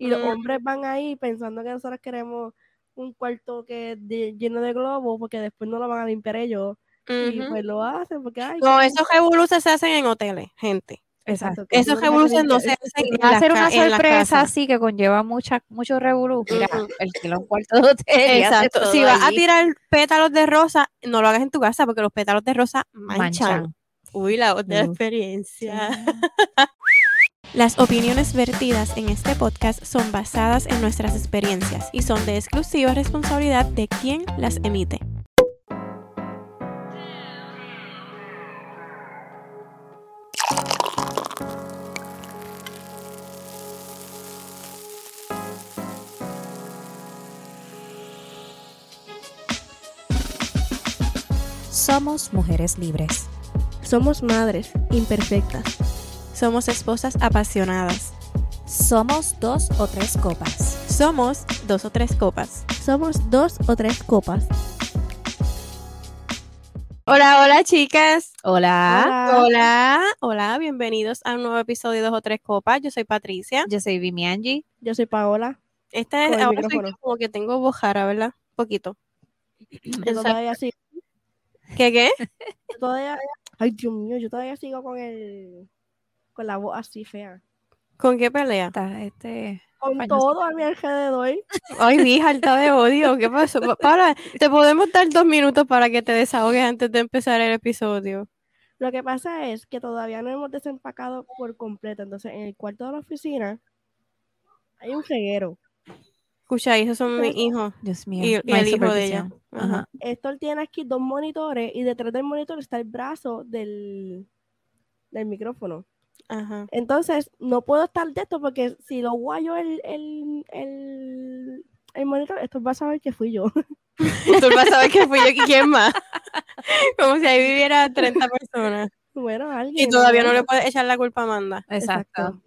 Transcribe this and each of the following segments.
Y los Mm. hombres van ahí pensando que nosotros queremos un cuarto que de- lleno de globos porque después no lo van a limpiar ellos. Y pues lo hacen porque ay, No, esos revoluces se hacen en hoteles, gente. Exacto. Esos no revoluces no se hacen en Va a ser una sorpresa así que conlleva mucha, mucho revolú. Mira, Ujú. alquila un cuarto de hotel. Exacto. Si vas a tirar pétalos de rosa, no lo hagas en tu casa porque los pétalos de rosa manchan. Manchan. Uy, la Mm. experiencia. Las opiniones vertidas en este podcast son basadas en nuestras experiencias y son de exclusiva responsabilidad de quien las emite. Somos mujeres libres. Somos madres imperfectas. Somos esposas apasionadas. Somos dos o tres copas. Somos dos o tres copas. Somos dos o tres copas. Hola, hola chicas. Hola. Hola, hola, bienvenidos a un nuevo episodio de Dos o Tres Copas. Yo soy Patricia. Yo soy Vimi Angie. Yo soy Paola. Esta es, ahora soy como que tengo bojara, ¿verdad? Poquito. Yo todavía sigo. ¿Qué qué? yo todavía, ay, Dios mío, yo todavía sigo con el con la voz así fea. ¿Con qué pelea? Está, Este, Con todo a mi alrededor. Ay, vi alta de odio. ¿Qué pasó? Pa- Para, te podemos dar dos minutos para que te desahogues antes de empezar el episodio. Lo que pasa es que todavía no hemos desempacado por completo. Entonces, en el cuarto de la oficina hay un reguero. Escucha, esos son mis hijos. Dios mío. Y, el hijo de ella. Ajá. Héctor tiene aquí dos monitores y detrás del monitor está el brazo del, del micrófono. Ajá. Entonces, no puedo estar de esto porque si lo guayo el, el, el, el monitor, esto va a saber que fui yo. Tú vas a saber que fui yo y quién más. Como si ahí viviera 30 personas. bueno, alguien. Y todavía no le puedes echar la culpa a Amanda. Exacto.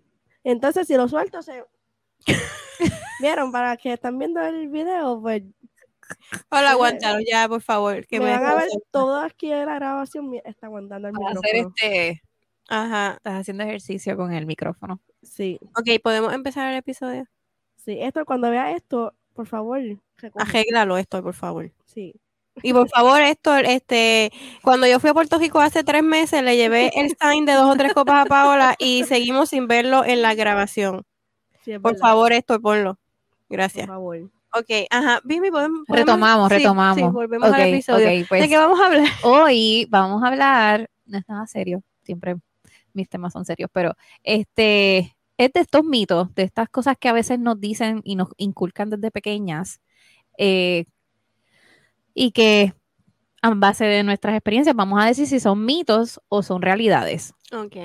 Entonces, si lo suelto, se. Vieron, para que están viendo el video, pues Hola, aguántalo ya, por favor. Que me me van a ver todo aquí en la grabación. Está aguantando el Para hacer micrófono. este. Ajá. Estás haciendo ejercicio con el micrófono. Sí, Ok, ¿podemos empezar el episodio? sí. Esto, cuando vea esto, por favor, recoge. Arréglalo esto, por favor. Sí. Y por favor, esto, este, cuando yo fui a Puerto Rico hace tres meses, le llevé el sign de dos o tres copas a Paola y seguimos sin verlo en la grabación. sí Por favor, esto, ponlo. Por Gracias. favor. Ok, ajá. Vimi, podemos. podemos- Retomamos, sí, retomamos. Sí, volvemos al episodio. pues, ¿De qué vamos a hablar? hoy vamos a hablar, no es nada serio, siempre mis temas son serios, pero este es de estos mitos, de estas cosas que a veces nos dicen y nos inculcan desde pequeñas, eh, y que a base de nuestras experiencias vamos a decir si son mitos o son realidades. Ok,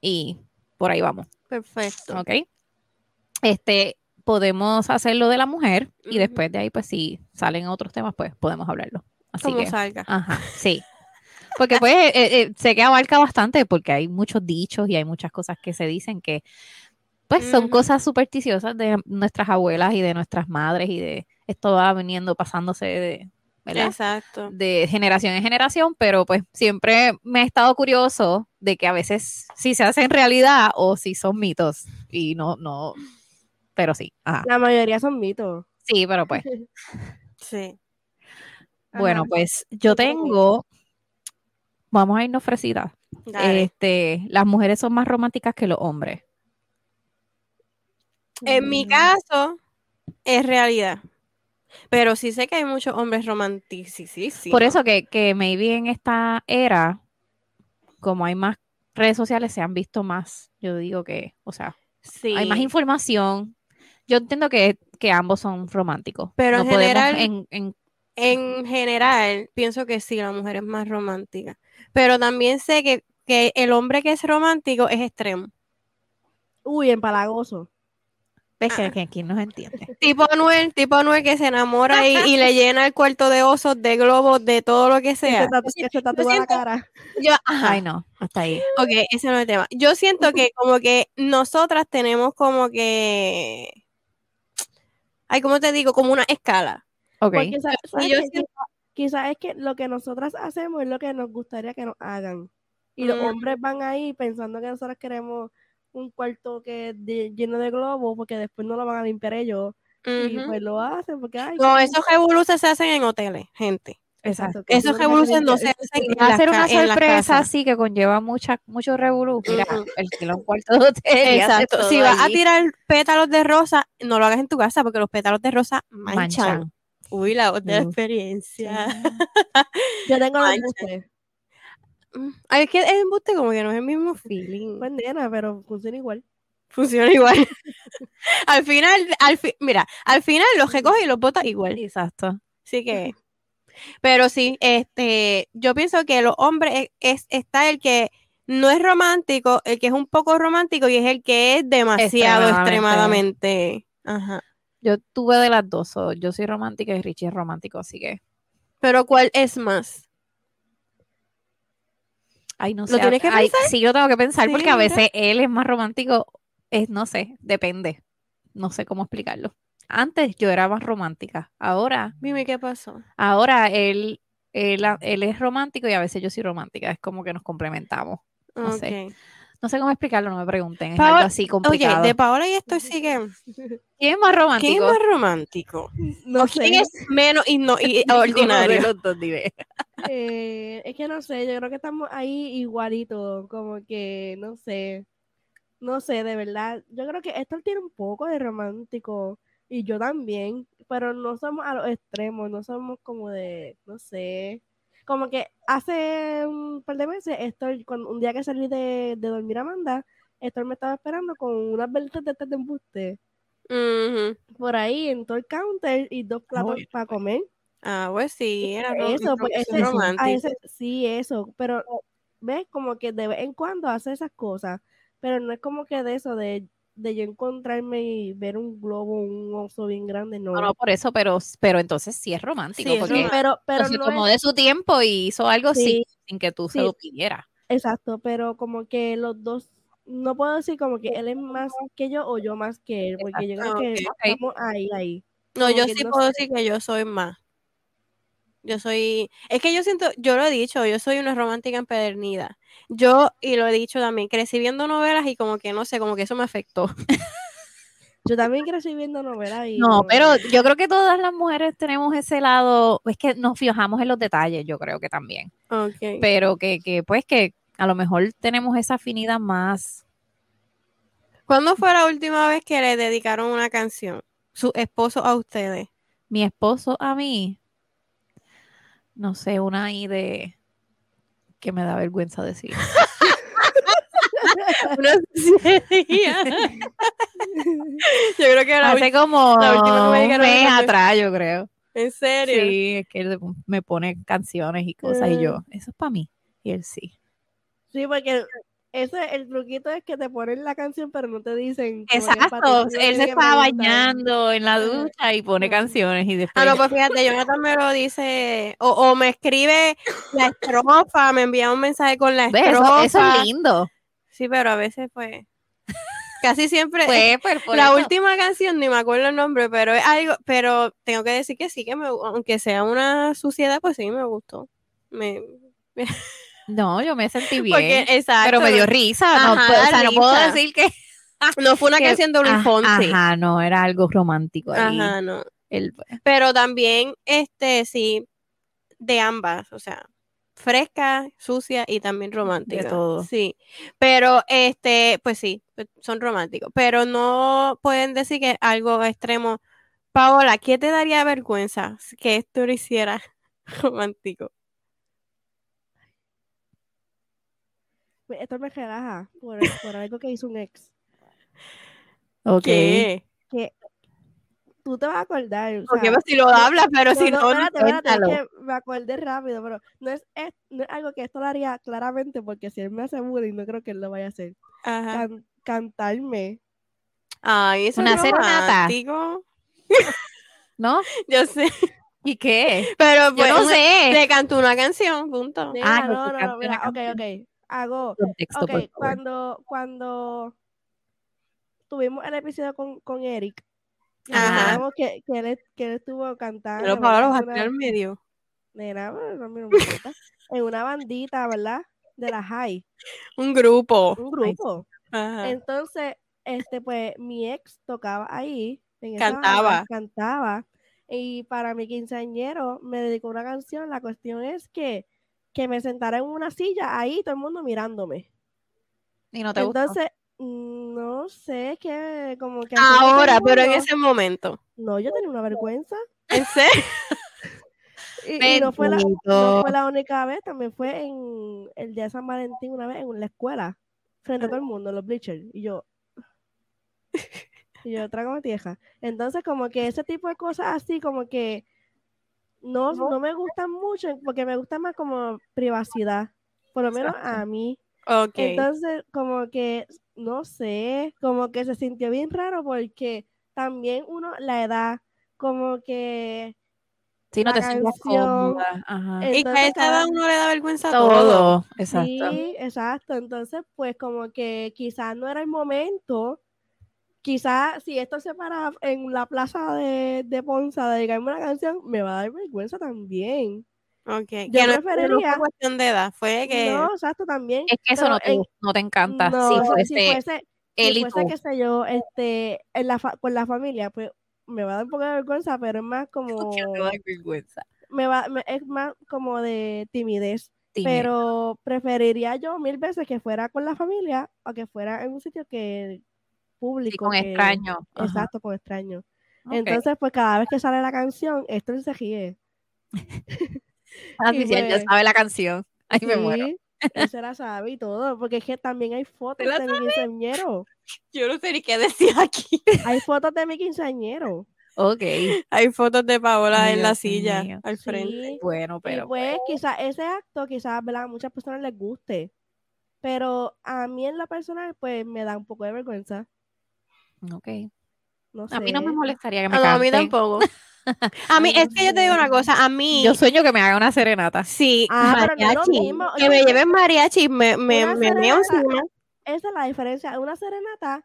Y por ahí vamos, perfecto. ¿ok? Este, podemos hacerlo de la mujer y después de ahí, pues si salen otros temas, pues podemos hablarlo. Así Como que, salga. Ajá, sí. Porque pues eh, eh, sé que abarca bastante porque hay muchos dichos y hay muchas cosas que se dicen que pues son cosas supersticiosas de nuestras abuelas y de nuestras madres y de esto va viniendo pasándose de, ¿verdad? Exacto. de generación en generación, pero pues siempre me ha estado curioso de que a veces sí se hacen realidad o si son mitos y no, no, pero sí, ajá. La mayoría son mitos. Sí, pero pues Sí. Bueno, Ajá. pues yo tengo, vamos a irnos fresitas. Este, las mujeres son más románticas que los hombres. En mi Mm, caso, es realidad. Pero sí sé que hay muchos hombres románticos. Por eso que, que maybe en esta era, como hay más redes sociales, se han visto más. Yo digo que, o sea, sí. hay más información. Yo entiendo que, que ambos son románticos. Pero en podemos general- en- en- En general, pienso que sí, la mujer es más romántica. Pero también sé que, que el hombre que es romántico es extremo. Uy, empalagoso. ves que, Ah. que aquí nos entiende. Tipo Anuel, tipo Anuel que se enamora y, y le llena el cuarto de osos, de globos, de todo lo que sea. se, tatu- que se tatúa la siento- cara. Yo, ajá. Ay, no, hasta ahí. Ok, ese no es el tema. Yo siento que como que nosotras tenemos como que... Ay, ¿cómo te digo? Como una escala. Quizás es que lo que nosotras hacemos es lo que nos gustaría que nos hagan. Y los Mm. hombres van ahí pensando que nosotros queremos un cuarto que de- lleno de globos porque después no lo van a limpiar ellos y pues lo hacen porque ay, No, esos revoluces se hacen en hoteles, gente. exacto, Esos eso es lo que revoluces no se hacen en Va a ser una sorpresa así que conlleva mucha, mucho revolú. Mira, Ujú. alquila un cuarto de hotel. Exacto. Si vas a tirar pétalos de rosa, no lo hagas en tu casa porque los pétalos de rosa manchan. Manchan. Uy, la Uf. experiencia. Yo tengo los embustes. Mm, Ay, es que el embuste como que no es el mismo feeling. Pues nena, pero funciona igual. Funciona igual. al final, al fi- mira, al final los recoges y los botas igual. Exacto. Así que, pero sí, este, yo pienso que los hombres es, está el que no es romántico, el que es un poco romántico y es el que es demasiado Extremadamente. extremadamente. Ajá. Yo tuve de las dos. so, yo soy romántica y Richie es romántico, así que. Pero ¿cuál es más? Ay, no ¿Lo sé. a- tienes que ay, pensar? Sí, lo tengo que pensar Sí, porque a veces él es más romántico. Es, no sé, depende. No sé cómo explicarlo. Antes yo era más romántica. Ahora, Dime qué pasó. ahora él, él, él es romántico y a veces yo soy romántica. Es como que nos complementamos. No sé. No sé cómo explicarlo, no me pregunten. Es algo así Oye, complicado. de Paola y esto sí que. ¿Quién es más romántico? ¿Quién es más romántico? No ¿O sé. quién es menos igno- y- ordinario? los dos, dime. Eh, es que no sé, yo creo que estamos ahí igualitos, como que, no sé, no sé, de verdad, yo creo que Héctor tiene un poco de romántico y yo también, pero no somos a los extremos, no somos como de, no sé, como que hace un par de meses, cuando, un día que salí de, de dormir a Amanda, Héctor me estaba esperando con unas velitas de estas de embuste. Por ahí en todo el counter y dos platos bueno, para comer. Ah, pues sí, era Eso, pues ese, a ese- sí, eso, pero ves como que de vez en cuando hace esas cosas, pero no es como que de eso, de, de yo encontrarme y ver un globo, un oso bien grande, no. No, no, por eso, pero, pero entonces sí es romántico. Sí, porque pero, pero se no tomó es- de su tiempo y hizo algo Sí, sin, sin que tú se lo pidieras. exacto, pero como que los dos, no puedo decir como que él es más que yo o yo más que él, porque yo creo Exacto, que estamos ahí, ahí. No, como yo sí no puedo sé. decir que yo soy más. Yo soy, es que yo siento, yo lo he dicho, yo soy una romántica empedernida. Yo, y lo he dicho también, crecí viendo novelas y como que no sé, como que eso me afectó. Yo también crecí viendo novelas y No, pero yo creo que todas las mujeres tenemos ese lado, es que nos fijamos en los detalles, yo creo que también. Ok. Pero que, que pues que a lo mejor tenemos esa afinidad más. ¿Cuándo fue la última vez que le dedicaron una canción? Su esposo a ustedes. Mi esposo a mí, no sé, una ahí de que me da vergüenza decir. Yo creo que la Hace como la última que me un mes atrás, yo creo. ¿En serio? Sí, es que él me pone canciones y cosas y yo, eso es para mí. Y él sí. Sí, porque ese, el truquito es que te ponen la canción, pero no te dicen. Exacto, él se estaba bañando en la ducha y pone canciones y después Ah, no, pues fíjate, Jonathan me lo dice, o, o me escribe la estrofa, me envía un mensaje con la estrofa. Eso, eso es lindo. Sí, pero a veces, pues, casi siempre. Pues, pues, por la eso. última canción, ni me acuerdo el nombre, pero es algo, pero tengo que decir que sí, que me, aunque sea una suciedad, pues sí, me gustó. Me, No, yo me sentí bien. porque, exacto. pero me dio risa. no, Ajá, o sea, no puedo decir que. No fue una que- canción de Luis Fonsi. Ajá, no, era algo romántico ahí. Ajá, no. El- Pero también, este, sí, de ambas, o sea, fresca, sucia y también romántica. todo. Sí. Pero, este, pues sí, son románticos. Pero no pueden decir que algo extremo. Paola, ¿qué te daría vergüenza que esto lo hiciera romántico? Esto me relaja por, por algo que hizo un ex. Ok. ¿Qué? Que tú te vas a acordar. o Porque sea, pues, si lo hablas, pero si no, no, espérate, es que me acordé rápido, pero no es, es- no es algo que esto lo haría claramente, porque si él me hace bullying, no creo que él lo vaya a hacer. Ajá. Can- cantarme. Ay, eso Una es serenata. ¿No? Yo sé. ¿Y qué? Pero Yo pues, no una- sé. le cantó una canción, punto. Ah, no, no, no, mira, ok, ok. Hago, Contexto, ok, por favor. cuando, cuando tuvimos el episodio con, con Eric, y Ajá. que, que, él, que él estuvo cantando. Pero Paola lo ¿verdad? bajaste Una- al medio. Nena, no me importa. En una bandita, ¿verdad? De la high. Un grupo. Un grupo. Ajá. Entonces, este, pues, mi ex tocaba ahí. En banda, Cantaba. Cantaba. Y para mi quinceañero me dedicó una canción. La cuestión es que, que me sentara en una silla ahí, todo el mundo mirándome. Y no te. Entonces, mm, no sé, que como que... Ahora, pero en ese momento. No, yo tenía una vergüenza. ¿En serio? Y, y no, fue la, no fue la única vez, también fue en el día de San Valentín una vez en la escuela, frente a todo el mundo, los bleachers. Y yo, y yo, trágame tieja. Entonces, como que ese tipo de cosas así, como que no, no me gustan mucho, porque me gusta más como privacidad, por lo menos a mí. Ok. Entonces, como que, no sé, como que se sintió bien raro porque también uno, la edad, como que Sí, no la te sientes cómoda. Ajá. y que a entonces esa edad uno le da vergüenza todo. Todo. Exacto. Sí, exacto. Entonces, pues como que quizás no era el momento. Quizás si esto se para en la plaza de, de Ponza de dedicarme una canción, me va a dar vergüenza también. Ok. Que Yo no, no preferiría- fue cuestión de edad, fue que. No, exacto, también. Es que eso no te, en- no te encanta. no, si si fuese fuese, él si y fuese, tú. qué sé yo, este, en la fa- con la familia, pues me va a dar un poco de vergüenza, pero es más como, Que te da vergüenza. me va, me- es más como de timidez. Dime. Pero preferiría yo mil veces que fuera con la familia o que fuera en un sitio que Sí, público. con que- extraño. Ajá. Exacto, con extraños. Ok. Entonces, pues cada vez que sale la canción, esto se ríe. Ah, y sí, sí, él ya pues- sabe la canción. Ay, me muero. Él se la sabe y todo, porque es que también hay fotos de mi quinceañero. Yo no sé ni qué decir aquí. Hay fotos de mi quinceañero. Ok. Hay fotos de Paola Ay, en la silla mío. al frente. Sí, Bueno, y pero. pues quizás ese acto, quizás ¿verdad? a muchas personas les guste. Pero a mí en la personal, pues me da un poco de vergüenza. Ok. No sé. A mí no me molestaría que me no, a mí canten. tampoco. A mí, es no que yo te digo una cosa, a mí, Yo sueño que me haga una serenata. sí, Ah, pero no es lo mariachi, mismo. que me lleven mariachi, me, me, me serenata- encima. Esa es la diferencia. Una serenata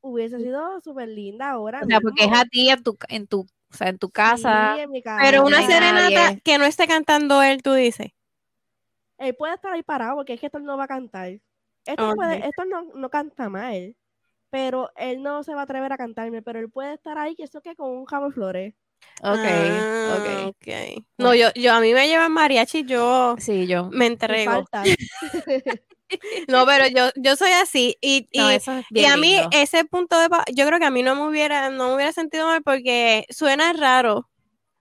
hubiese sido súper linda ahora. O sea, porque es a ti en tu, en tu, o sea, en tu casa. Sí, en mi casa. Pero no una serenata nadie. que no esté cantando él, tú dices. Él puede estar ahí parado porque es que esto no va a cantar. Esto, puede, esto no, no canta mal. Pero él no se va a atrever a cantarme. Pero él puede estar ahí, que eso que con un jamo de flores. Ok, Ah, ok. ok. No, yo, yo, a mí me llevan mariachi, yo Sí, yo. me entrego. No, pero yo, yo soy así. Y, y, No, eso es y a mí lindo. ese punto de... pa- Yo creo que a mí no me hubiera, no me hubiera sentido mal porque suena raro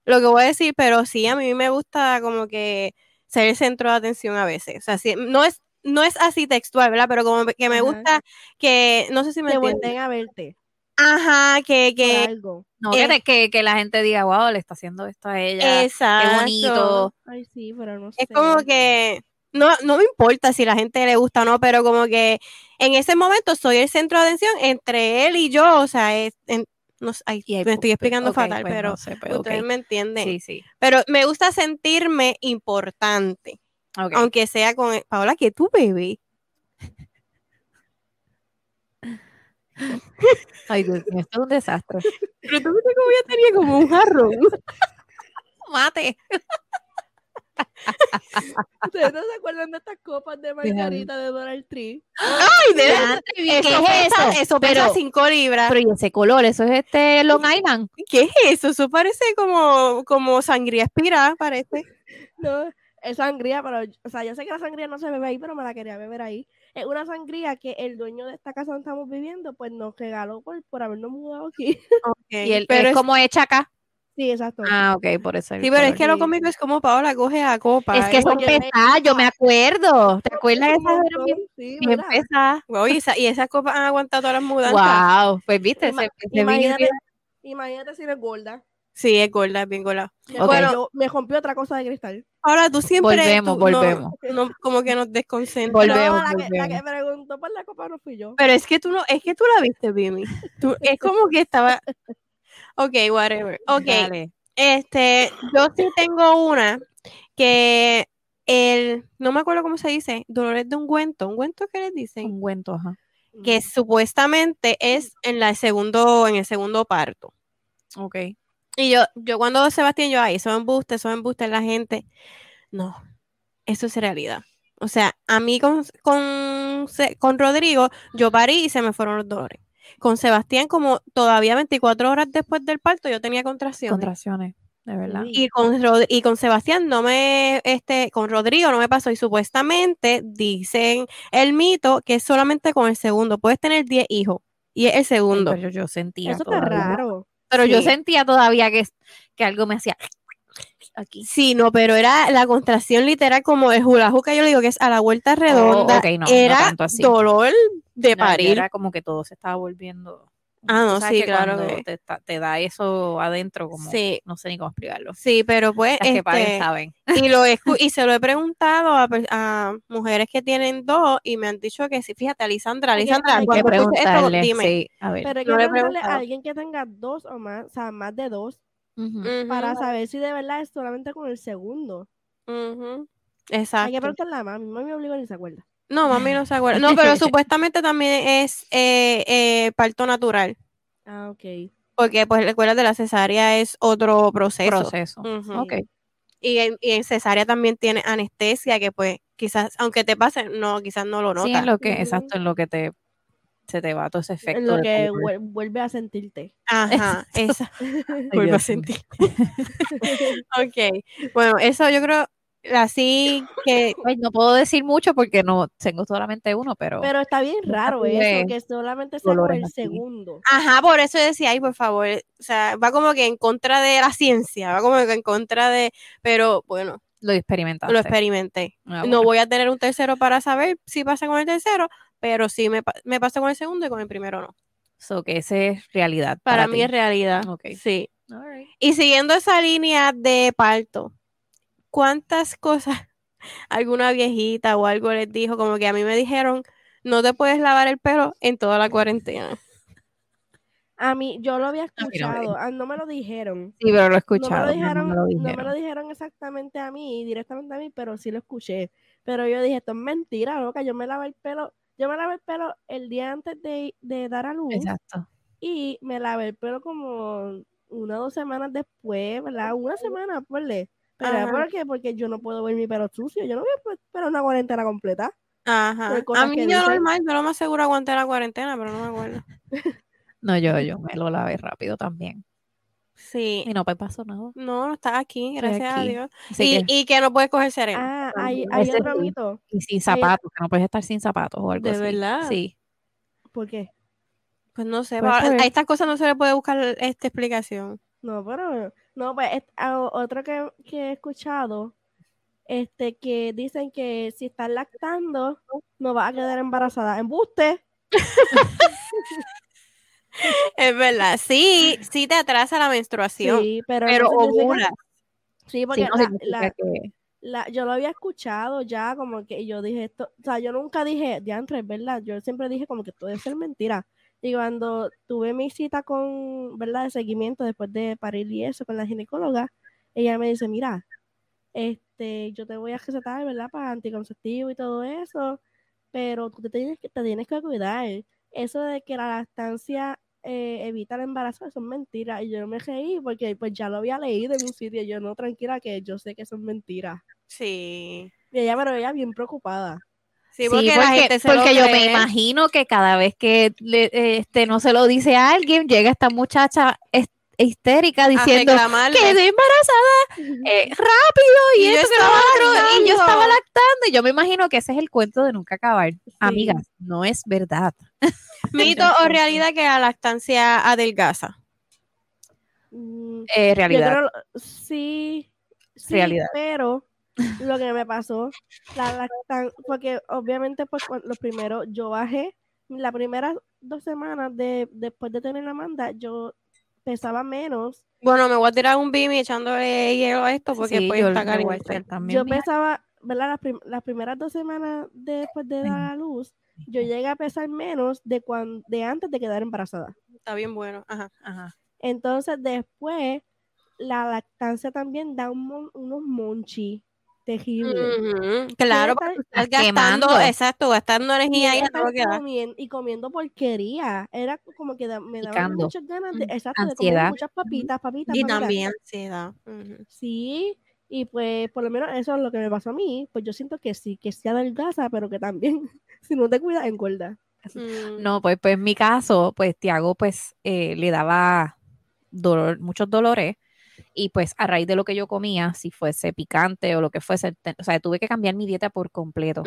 lo que voy a decir, pero sí, a mí me gusta como que ser el centro de atención a veces. O sea, sí, no es, no es así textual, ¿verdad? Pero como que me Ajá. gusta que, no sé si me entienden. volteen a verte. Ajá, que, que, algo. No, eh, que, te- que, que la gente diga, wow, le está haciendo esto a ella. exacto. Qué bonito. Ay, sí, pero no sé. Es como que no, no me importa si la gente le gusta o no, pero como que en ese momento soy el centro de atención entre él y yo, o sea, es, en- no sé, ay, me estoy explicando fatal, pues pero no sé, pues, me entienden. Sí, sí. Pero me gusta sentirme importante, aunque sea con Paola, que tú bebé. Ay, Dios mío, esto es un desastre. Pero tú viste cómo yo tenía como un jarrón. Mate. ¿Ustedes no se acuerdan de estas copas de margarita de Donald Tree? Ay, de verdad. ¿Qué Eso es eso? eso pesa Pero- 5 libras. Pero y ese color, eso es este Long Island. ¿Qué es eso? Eso parece como, como sangría espirada, parece. No, es sangría, pero, o sea, yo sé que la sangría no se bebe ahí, pero me la quería beber ahí. Es una sangría que el dueño de esta casa donde estamos viviendo, pues nos regaló por, por habernos mudado aquí. Y él pero es es- como hecha acá. Sí, exacto. Ah, ok, por eso. el Sí, pero es que lo cómico es como Paola coge a copa. Es que ¿eh? son pesadas, yo me acuerdo. ¿Te acuerdas de esas? Eran bien, sí, bien pesadas. Wow, y, esa- y esas copas han aguantado todas las mudanzas. Wow, pues viste, Ima- ese, ese imagínate, imagínate si eres gorda. Sí, es gorda, es bien gorda. Rompió, me rompió otra cosa de cristal. Ahora tú siempre. Volvemos, tú- volvemos. no, como que nos desconcentras. Volvemos, no, la que, la volvemos. que preguntó por la copa no fui yo. Pero es que tú no, es que tú la viste, Bimi. Tú, es como que estaba. Ok, whatever. Ok. Dale. Este, yo sí tengo una que el, no me acuerdo cómo se dice, dolores de ungüento, ungüento qué les dicen, Ungüento, ajá. que supuestamente es en la segundo, en el segundo parto. Ok. Y yo, yo cuando Sebastián, yo, ay, eso es embuste, eso es embuste, la gente. No, eso es realidad. O sea, a mí con, con, con Rodrigo, yo parí y se me fueron los dolores. Con Sebastián, como todavía 24 horas después del parto, yo tenía contracciones. Contracciones, de verdad. Y con, Rod- y con Sebastián no me, este, con Rodrigo no me pasó. Y supuestamente dicen el mito que es solamente con el segundo. Puedes tener 10 hijos y es el segundo. Pero yo, yo sentía Eso está raro. Pero yo sentía todavía que, que algo me hacía aquí. Sí, no, pero era la contracción literal como el hula que yo le digo que es a la vuelta redonda. Oh, ok, no, no era tanto así. dolor de No, parir. Era como que todo se estaba volviendo. Ah, no, sí, que claro que- Te, da eso adentro, como. Sí. No sé ni cómo explicarlo. Sí, pero pues, Las que paren este, saben. y lo he y se lo he preguntado a, mujeres que tienen dos y me han dicho que sí, fíjate, Alisandra, que- Alisandra, hay que que esto, preguntarle. dime. Sí, a ver. Pero hay que preguntarle a alguien que tenga dos o más, o sea, más de dos, para saber si de verdad es solamente con el segundo. ujú, Hay que Exacto. preguntarle a mami, mami me obligó ni se acuerda. No, mami no se acuerda. No, pero supuestamente también es eh, eh, parto natural. Ah, ok. Porque, pues, recuerda de la cesárea es otro proceso. Proceso. Ujú. Ok. Y en, y en cesárea también tiene anestesia, que pues quizás, aunque te pase, no, quizás no lo Sí, notas. en lo que, exacto, en lo que te se te va todo ese efecto. En lo que vuelve a sentirte. Ajá, esa. Ay, Vuelvo a Dios mío. sentir. ok, bueno, eso yo creo, así que, Pues, no puedo decir mucho porque no tengo solamente uno, pero, Pero está bien raro eso, que solamente sea con dolores el segundo. ajá, por eso decía, ay, por favor, o sea, va como que en contra de la ciencia, va como que en contra de, pero bueno, lo experimentaste. lo experimenté. Ah, No voy a tener un tercero para saber si pasa con el tercero, pero sí me, me pasa con el segundo y con el primero no. So, que ese es realidad. Para, mí ti. es realidad. Ok. Sí. Alright. Y siguiendo esa línea de parto, ¿cuántas cosas alguna viejita o algo les dijo? Como que a mí me dijeron, no te puedes lavar el pelo en toda la cuarentena. A mí, yo lo había A mí no me escuchado, ah, no me lo dijeron. Sí, pero lo he No me lo no dijeron, me lo no me lo dijeron exactamente a mí, directamente a mí, pero sí lo escuché. Pero yo dije, esto es mentira, loca, yo me lavé el pelo, yo me lavé el pelo el día antes de, de dar a luz Exacto. y me lavé el pelo como una o dos semanas después, ¿verdad? Una semana, ponle. Pero Ajá. ¿por qué? Porque yo no puedo ver mi pelo sucio, yo no voy a esperar una cuarentena completa. Ajá. A mí yo dicen. normal, yo lo más seguro aguanté la cuarentena, pero no me acuerdo. No, yo, yo me lo lavé rápido también. Sí. Y no me pasó nada. No, no estás aquí, gracias a. Dios. Y, que, y que no puedes coger sereno. Ah, hay, hay otro mito. y sin zapatos, que no puedes estar sin zapatos o algo ¿De así. verdad? Sí. ¿Por qué? Pues no sé, Pues, pues. a estas cosas no se le puede buscar esta explicación. No, pero no, pues es- a- otro que, que he escuchado, este, que dicen que si estás lactando, no vas a quedar embarazada. Embuste. Es verdad, sí, sí te atrasa la menstruación, Sí, pero, pero que- ovula. Sí, porque Sí, no la- significa la- que- la- yo lo había escuchado ya, como que yo dije esto, o sea, yo nunca dije, diantre, es verdad, yo siempre dije como que todo debe ser mentira. Y cuando tuve mi cita con, ¿verdad?, de seguimiento después de parir y eso con la ginecóloga, ella me dice, mira, este, yo te voy a recetar, ¿verdad?, para anticonceptivo y todo eso, pero tú te tienes que, te tienes que cuidar. Eso de que la lactancia eh, evita el embarazo, eso es mentira. Y yo me reí porque pues ya lo había leído en un sitio. y Yo no, tranquila, que yo sé que eso es mentira. Sí. Y ella, pero ella bien preocupada. Sí, Sí, porque, porque, la gente se lo porque yo me imagino que cada vez que le- este, no se lo dice a alguien, llega esta muchacha histérica diciendo reclamarle. quedé embarazada eh, rápido y, Y yo que estaba otro, y yo estaba lactando. y yo me imagino que ese es el cuento de nunca acabar. Sí. Amigas, no es verdad. Mito o realidad que la lactancia adelgaza. Eh, yo realidad. creo, sí, sí, Realidad. pero lo que me pasó, la lactan, porque obviamente pues los primeros, yo bajé, las primeras dos semanas de, después de tener la manda, yo pesaba menos Bueno, me voy a tirar un bimi echándole hielo a esto porque Sí, pues caliente. hacer también. yo pesaba, ¿verdad? Las, prim- las primeras dos semanas después de dar a luz, yo llegué a pesar menos de, cuan, de antes de quedar embarazada. Está bien bueno. Ajá. Ajá. Entonces, después, la lactancia también da un mon- unos monchi Claro, estar- porque estás Estás gastando, quemando. exacto, gastando Y energía ahí ella a todo lo que da. comien- y comiendo porquería. Era como que da- me daban muchas ganas de, Mm, exacto, de comer muchas papitas, papitas, Y papitas. también ansiedad. Sí, Y pues, por lo menos eso es lo que me pasó a mí. Pues yo siento que sí, que sí adelgaza, pero que también, si no te cuidas, engorda. Mm, No, pues, pues en mi caso, pues Tiago pues eh, le daba dolor, muchos dolores y pues a raíz de lo que yo comía, si fuese picante o lo que fuese, o sea, tuve que cambiar mi dieta por completo.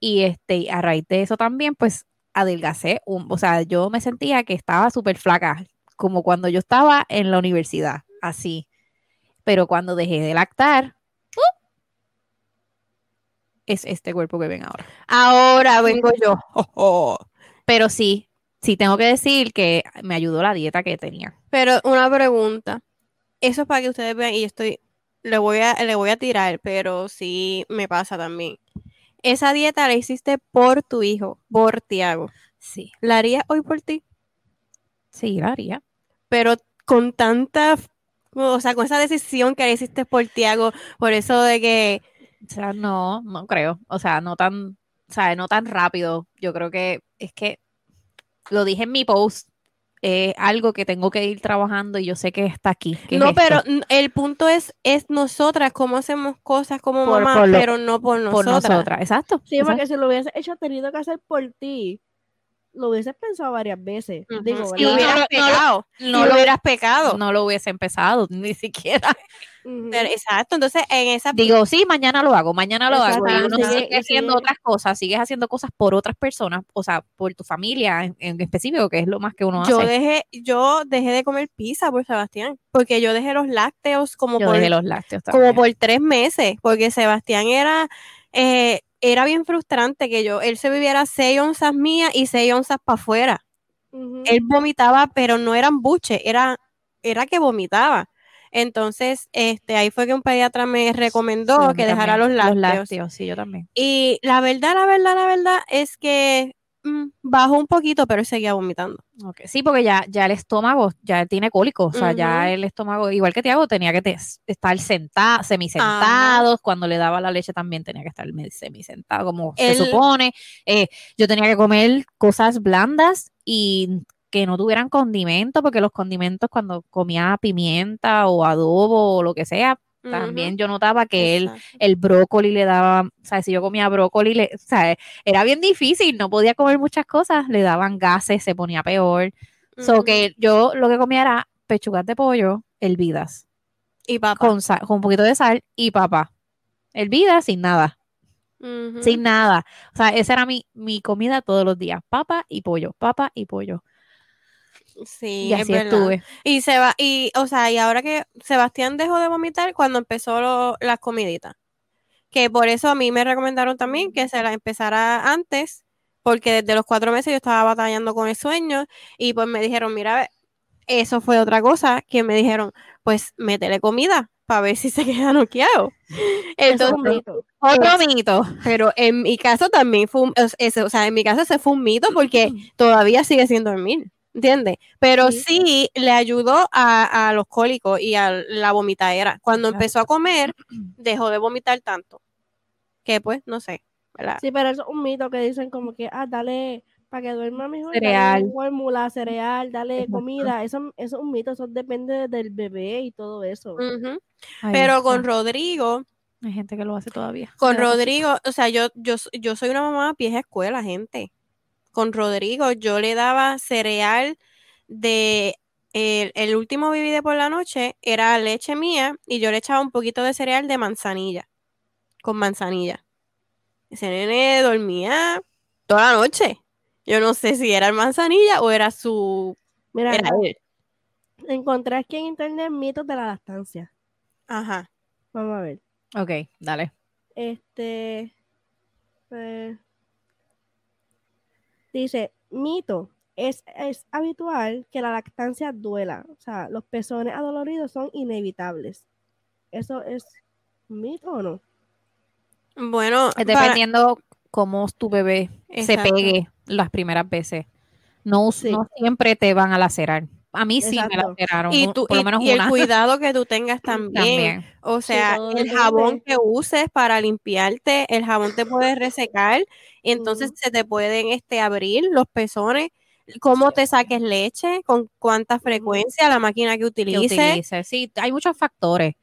Y este, a raíz de eso también, pues adelgacé, un- o sea, yo me sentía que estaba súper flaca, como cuando yo estaba en la universidad, así. Pero cuando dejé de lactar, ¡uh! es este cuerpo que ven ahora. Ahora vengo yo. Pero sí, sí tengo que decir que me ayudó la dieta que tenía. Pero una pregunta. Eso es para que ustedes vean, y estoy, le voy a, le voy a tirar, pero sí me pasa también. Esa dieta la hiciste por tu hijo, por Tiago. Sí, ¿La harías hoy por ti? sí, lo haría. Pero con tanta, o sea, con esa decisión que la hiciste por Tiago, por eso de que, O sea, no, no creo. O sea, no tan, o sea, no tan rápido. Yo creo que es que lo dije en mi post. Es algo que tengo que ir trabajando y yo sé que está aquí. que no, pero el punto es, es nosotras, cómo hacemos cosas como Por- mamá, por lo- pero no por por nosotras. nosotras. Exacto. Sí, exacto. porque si lo hubieses hecho tenido que hacer por ti, lo hubieses pensado varias veces. Ujú. Digo, Si ¿verdad? hubieras No lo- pecado, no si lo- hubieras pecado. No lo hubiese empezado ni siquiera. Pero, exacto, entonces en esa Digo, sí, mañana lo hago, mañana lo hago. Y uno sigue- sigue haciendo sigue- otras cosas, sigues haciendo cosas por otras personas, o sea, por tu familia en, en específico, que es lo más que uno yo hace. dejé, yo dejé de comer pizza por Sebastián, porque yo dejé los lácteos como Yo por dejé los lácteos como por tres meses, porque Sebastián era, eh, era bien frustrante que yo, él se viviera seis onzas mías y seis onzas para afuera. Él vomitaba, pero no eran buche, era, era que vomitaba. Entonces, este, ahí fue que un pediatra me recomendó que dejara los también, lácteos. sí, yo también. Y la verdad, la verdad, la verdad es que mm, bajó un poquito, pero él seguía vomitando. Sí, porque ya, ya el estómago ya tiene cólico, o sea, ya el estómago, igual que Tiago, tenía que te- estar sentado, semisentado, cuando le daba la leche también tenía que estar semisentado, como se supone. Eh, yo tenía que comer cosas blandas y que no tuvieran condimento, porque los condimentos cuando comía pimienta o adobo o lo que sea, también yo notaba que él el brócoli le daba, o sea, si yo comía brócoli, le, o sea, era bien difícil, no podía comer muchas cosas, le daban gases, se ponía peor. So Ujú. que yo lo que comía era pechugas de pollo, hervidas, Y papá. con, sal- con un poquito de sal y papa. Hervidas sin nada, sin nada. O sea, esa era mi, mi comida todos los días, papa y pollo, papa y pollo. Sí, y es así estuve. Y se va, y, o sea, y ahora que Sebastián dejó de vomitar cuando empezó lo- las comiditas. Que por eso a mí me recomendaron también que se la empezara antes, porque desde los cuatro meses yo estaba batallando con el sueño, y pues me dijeron, mira, eso fue otra cosa, que me dijeron, pues métele comida para ver si se queda noqueado. Eso es un Entonces, mito. Otro mito. pero en mi caso también fue un, es- ese- o sea, en mi caso se fue un mito porque todavía sigue sin dormir, ¿entiendes? Pero Sí. sí, le ayudó a, a los cólicos y a la vomitadera. Cuando Claro. empezó a comer, dejó de vomitar tanto. Que pues, no sé, ¿verdad? Sí, pero eso es un mito que dicen como que, ah, dale, para que duerma mejor, Cereal. dale fórmula, cereal, dale Exacto. comida. Eso, eso es un mito, eso depende del bebé y todo eso. Pero con Rodrigo, hay gente que lo hace todavía. con Pero- Rodrigo, o sea, yo, yo, yo soy una mamá vieja escuela, gente. Con Rodrigo, yo le daba cereal de el, el último viví de por la noche, era leche mía, y yo le echaba un poquito de cereal de manzanilla, con manzanilla. Ese nene dormía toda la noche. Yo no sé si era el manzanilla o era su. Mira, Era él. encontré aquí en internet mitos de la lactancia. Ajá. Vamos a ver. Ok, dale. Este. eh, dice: mito. Es, es habitual que la lactancia duela. O sea, los pezones adoloridos son inevitables. ¿Eso es mito o no? Bueno, Es para- dependiendo cómo tu bebé se pegue las primeras veces. No, Sí. no siempre te van a lacerar. A mí sí me Exacto. laceraron, y, un- tú, por lo y- menos y el cuidado que tú tengas también. También. O sea, el jabón que uses para limpiarte, el jabón te puede resecar y entonces se te pueden este, abrir los pezones. cómo te saques leche, con cuánta frecuencia, la máquina que que utilices. utilice. Sí, hay muchos factores,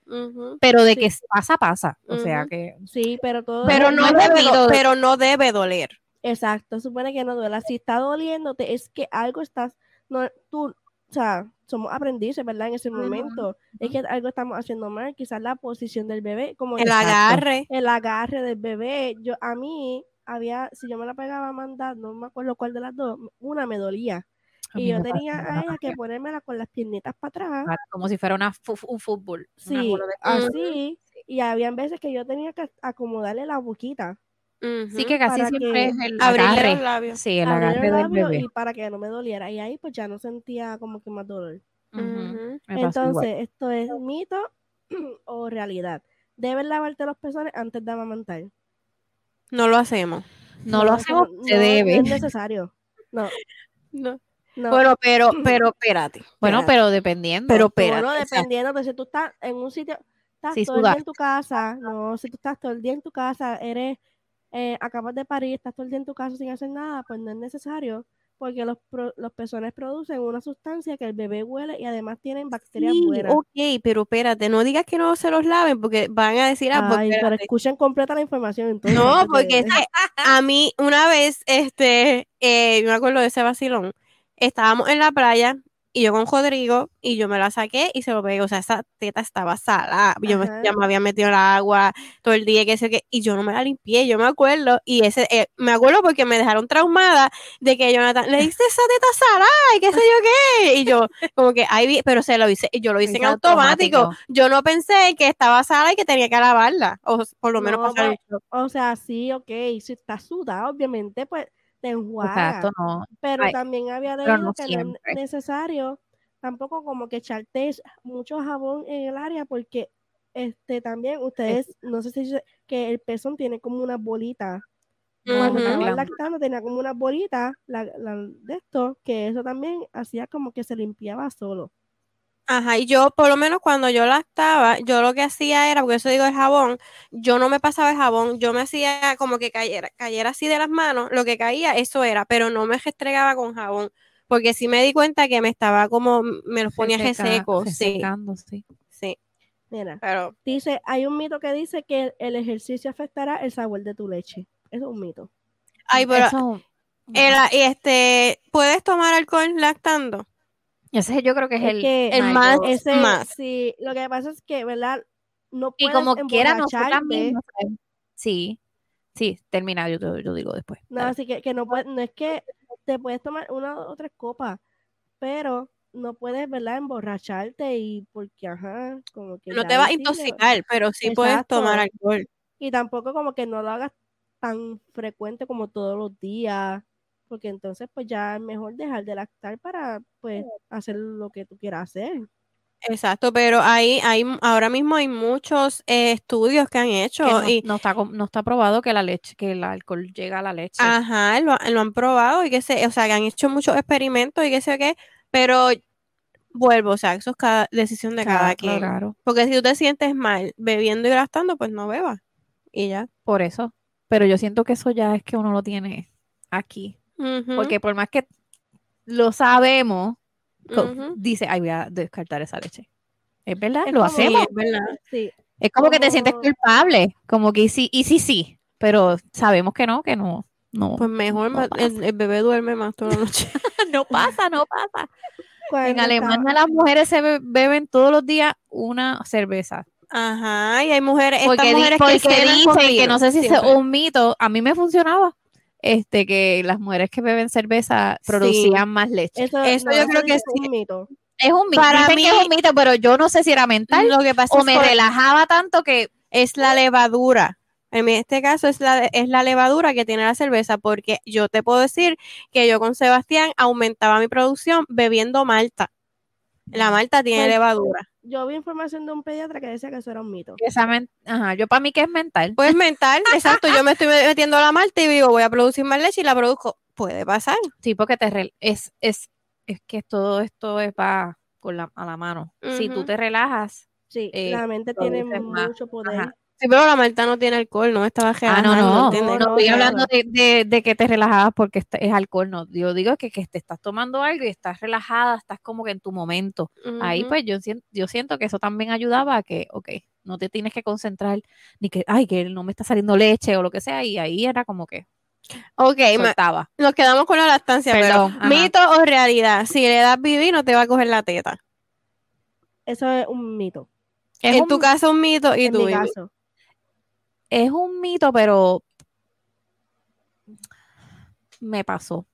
pero de Sí. que pasa, pasa. O sea que Sí, pero todo. Pero no debe, debido do- de- pero no debe doler. Exacto, supone que no duela. Si está doliéndote, es que algo estás. No, tú, o sea, somos aprendices, ¿verdad? En ese momento. Es que algo estamos haciendo mal. Quizás la posición del bebé, como El Exacto. agarre. el agarre del bebé. Yo, a mí, había, si yo me la pegaba a mandar, no me acuerdo cuál de las dos, una me dolía. a Y yo tenía a ella que ponérmela con las piernitas para atrás. Ah, como si fuera una un fútbol. Sí, así. Y habían veces que yo tenía que acomodarle la boquita. Sí, que casi siempre que es el agarre. los labios. Sí, el abrir agarre el del labio bebé. y para que no me doliera. Y ahí pues ya no sentía como que más dolor. Entonces, ¿esto es mito o realidad? Debes lavarte los pezones antes de amamantar. No lo hacemos. no lo hacemos, no- se no debe. es necesario. No, No. no. Bueno, pero, pero, espérate. Bueno, espérate. pero dependiendo. Pero No, espérate. no, o sea, dependiendo de si tú estás en un sitio, estás Sí, todo el día en tu casa, no, si tú estás todo el día en tu casa, eres, eh, acabas de parir, estás todo el día en tu casa sin hacer nada, pues no es necesario, porque los, pro- los pezones producen una sustancia que el bebé huele y además tienen bacterias sí, buenas. ok, pero espérate, no digas que no se los laven porque van a decir, ah, pues Ay, pero escuchen completa la información entonces. No, porque es que a mí una vez, este, eh, yo me acuerdo de ese vacilón, estábamos en la playa y yo con Rodrigo y yo me la saqué y se lo pegué, o sea, esa teta estaba salada, yo me, ya me había metido el agua todo el día, que sé qué, y yo no me la limpié, yo me acuerdo, y ese, eh, me acuerdo porque me dejaron traumada de que Jonathan, le diste esa teta salada y qué sé yo qué, y yo, como que, ay, vi- pero se lo hice, yo lo hice en automático, automático. yo no pensé que estaba salada y que tenía que lavarla, o por lo menos No, pasar el pues, O sea, sí, ok, si está sudada, obviamente, pues te enjuaga. Exacto, no. Pero Ay, también había leído no que no es necesario tampoco como que echarte mucho jabón en el área porque este también ustedes, no sé si que el pezón tiene como una bolita. Cuando estaba lactando tenía como una bolita la, la- de esto, que eso también hacía como que se limpiaba solo. Ajá, y yo, por lo menos cuando yo lactaba, yo lo que hacía era, porque eso digo el jabón, yo no me pasaba el jabón, yo me hacía como que cayera, cayera así de las manos, lo que caía, eso era, pero no me restregaba con jabón, porque sí me di cuenta que me estaba como, me los ponía reseco, sí, sí. sí, Mira, pero dice, hay un mito que dice que el ejercicio afectará el sabor de tu leche. Eso es un mito. ay, pero, Eso- el- y este, ¿puedes tomar alcohol lactando? Ese yo creo que es, Es el, que el mayor. más- Ese, más. sí, lo que pasa es que, ¿verdad? No Y puedes como quiera, nosotras mismas Sí, sí, termina, yo, yo digo después. No, así que, que no puedes, no es que te puedes tomar una o tres copas, pero no puedes, ¿verdad? Emborracharte y porque, ajá, como que No te vas a intoxicar, pero sí puedes tomar alcohol. Y tampoco como que no lo hagas tan frecuente como todos los días, porque entonces pues ya es mejor dejar de lactar para pues hacer lo que tú quieras hacer. Exacto, pero hay, hay, ahora mismo hay muchos eh, estudios que han hecho Que no, y no está, no está probado que la leche, que el alcohol llega a la leche. Ajá, lo, lo han probado y que se, o sea, que han hecho muchos experimentos y qué sé qué, pero vuelvo, o sea, eso es cada decisión de cada Claro, quien. claro, Porque si tú te sientes mal bebiendo y gastando, pues no bebas. Y ya. por eso. Pero yo siento que eso ya es que uno lo tiene aquí. Porque por más que lo sabemos, dice, ay, voy a descartar esa leche. Es verdad, Es lo hacemos. Es verdad. Sí, Es como que te sientes culpable, como que y sí, y sí, sí, pero sabemos que no, que no, no, Pues mejor no el, el bebé duerme más toda la noche. no pasa, no pasa. En Alemania estaba- las mujeres se be- beben todos los días una cerveza. Ajá, y hay mujeres, estas Porque, di- mujeres porque que dicen que no sé si es un mito, a mí me funcionaba, este, que las mujeres que beben cerveza Sí. producían más leche. Eso, Eso no, yo creo que es un mito. Es un mito, Para dicen que es mí- un mito, pero yo no sé si era mental Lo que pasa o es me por- relajaba tanto que es la levadura. En este caso es la, es la levadura que tiene la cerveza, porque yo te puedo decir que yo con Sebastián aumentaba mi producción bebiendo malta. La malta tiene levadura. Yo vi información de un pediatra que decía que eso era un mito. esa ajá, yo para mí que es mental. Pues mental, exacto. Yo me estoy metiendo la malta y digo, voy a producir más leche y la produzco. Puede pasar. Sí, porque te rel- es, es, es que todo esto es va con la, a la mano. Si tú te relajas, Sí, Eh, la mente tiene más. mucho poder. Ajá. Sí, pero la malta no tiene alcohol, no me estaba Ah, no, no, no, No, estoy hablando de, de- de que te relajabas porque est- es alcohol, no. Yo digo que, que te estás tomando algo y estás relajada, estás como que en tu momento. Ahí pues yo, yo siento que eso también ayudaba a que, ok, no te tienes que concentrar ni que, ay, que no me está saliendo leche o lo que sea, y ahí era como que Ok, soltaba. nos quedamos con la lactancia, Perdón, pero ajá. mito o realidad, si le das bibi no te va a coger la teta. Eso es un mito. Es en un, tu caso un mito y en tu mi caso. Es un mito, pero me pasó.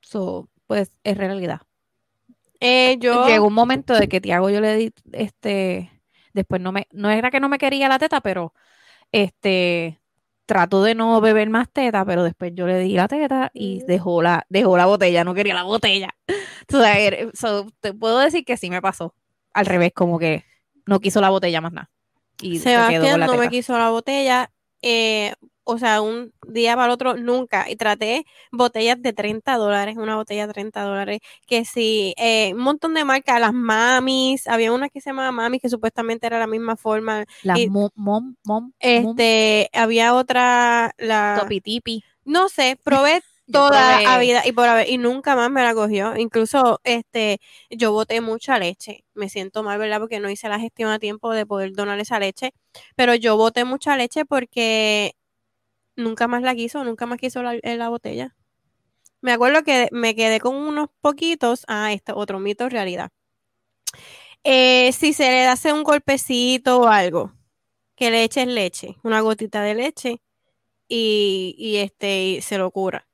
So, pues es realidad. Eh, yo, Llegó un momento de que Tiago yo le di, este, después no me, no era que no me quería la teta, pero este, trató de no beber más teta, pero después yo le di la teta y Mm. dejó la, dejó la botella, no quería la botella. O sea, era- so, te puedo decir que sí me pasó. Al revés, como que no quiso la botella más nada. Y se quedó con Sebastián la no me quiso la botella, eh, o sea, un día para el otro nunca. Y traté botellas de 30 dólares, una botella de 30 dólares, que sí, eh, un montón de marcas, las mamis, había una que se llamaba mamis que supuestamente era la misma forma. La y- mom, mom, mom, Este, había otra, la, topi tipi. no sé, probé toda la vida y por haber, y nunca más me la cogió. Incluso este, yo boté mucha leche. Me siento mal, ¿verdad? Porque no hice la gestión a tiempo de poder donar esa leche. Pero yo boté mucha leche porque nunca más la quiso, nunca más quiso la, eh, la botella. Me acuerdo que me quedé con unos poquitos. Ah, esto, otro mito realidad. Eh, si se le hace un golpecito o algo, que le eches leche, una gotita de leche, y, y este, y se lo cura.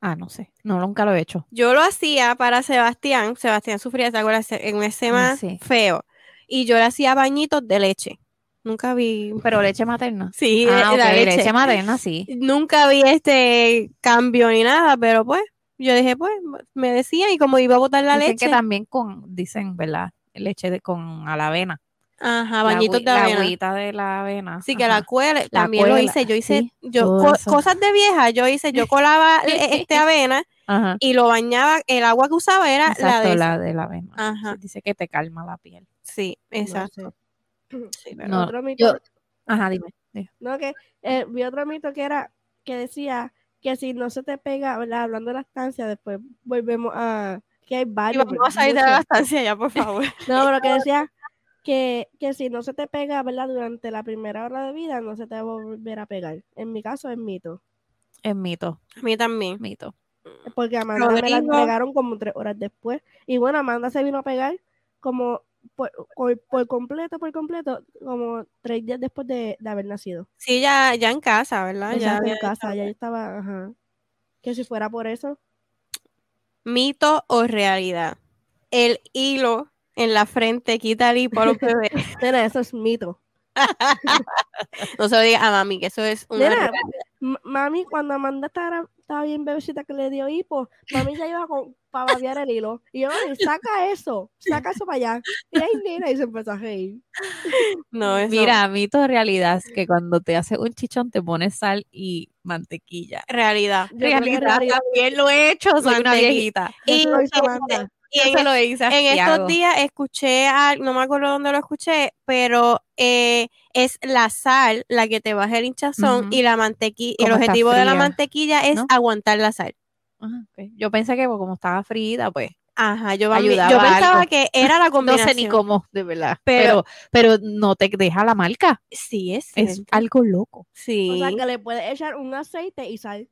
Ah, no sé. No, nunca lo he hecho. Yo lo hacía para Sebastián. Sebastián sufría, ¿te acuerdas? En un esquema Ah, sí. feo. Y yo le hacía bañitos de leche. Nunca vi. Pero leche materna. Sí, ah, la ok, leche. leche materna, sí. Nunca vi este cambio ni nada, pero pues, yo dije, pues, me decían, y como iba a botar la dicen leche. que también con, dicen, ¿verdad? Leche de, con a la avena. Ajá, La bañitos de La avena. agüita de la avena. Así que la cuela, La también lo hice. Yo hice, sí, yo, todo co- eso. cosas de vieja, yo hice, yo colaba e- este avena Ajá. y lo bañaba, el agua que usaba era la de la de la avena. Ajá. Sí, Dice que te calma la piel. Sí, No exacto. sé. Sí, pero- No, otro mito, yo- Ajá, dime. dime. no, que eh, vi otro mito que era que decía que si no se te pega, ¿verdad? Hablando de la estancia, después volvemos a que hay Y varios. vamos a salir de la estancia ya, por favor. No, pero que decía que, que si no se te pega, ¿verdad? Durante la primera hora de vida, no se te va a volver a pegar. En mi caso es mito. Es mito, A mí también. mito. Porque Amanda me la pegaron como tres horas después. Y bueno, Amanda se vino a pegar como por, por- por completo, por completo, como tres días después de, de haber nacido. Sí, ya, ya en casa, ¿verdad? Ya en casa, ya yo estaba, ajá. Que si fuera por eso, Mito o realidad. El hilo en la frente quita el hipo a los bebés. nena, eso es mito. No se lo diga a mami, que eso es una Nena, mami, cuando Amanda estaba, estaba bien bebecita que le dio hipo, mami ya iba con, para babear el hilo. Y yo, "Mami, saca eso, saca eso para allá. Y ahí, nena, y se empezó a reír. No, eso. Mira, mito de realidad es que cuando te haces un chichón te pones sal y mantequilla. Realidad. Realidad, realidad- también lo he hecho, soy una viejita. Y, y-. y en, se lo hice a en estos días escuché, a- no me acuerdo dónde lo escuché, pero eh, es la sal la que te baja el hinchazón y la mantequilla, el objetivo de la mantequilla es ¿no? aguantar la sal. Ajá, ok. Yo pensé que como estaba frita, pues Ajá, yo, Ayudaba yo pensaba algo. que era la no combinación. sé ni cómo, de verdad. Pero- Pero, pero, no te deja la marca. Sí, es, Es cierto. algo loco. Sí, O sea, que le puedes echar un aceite y sal.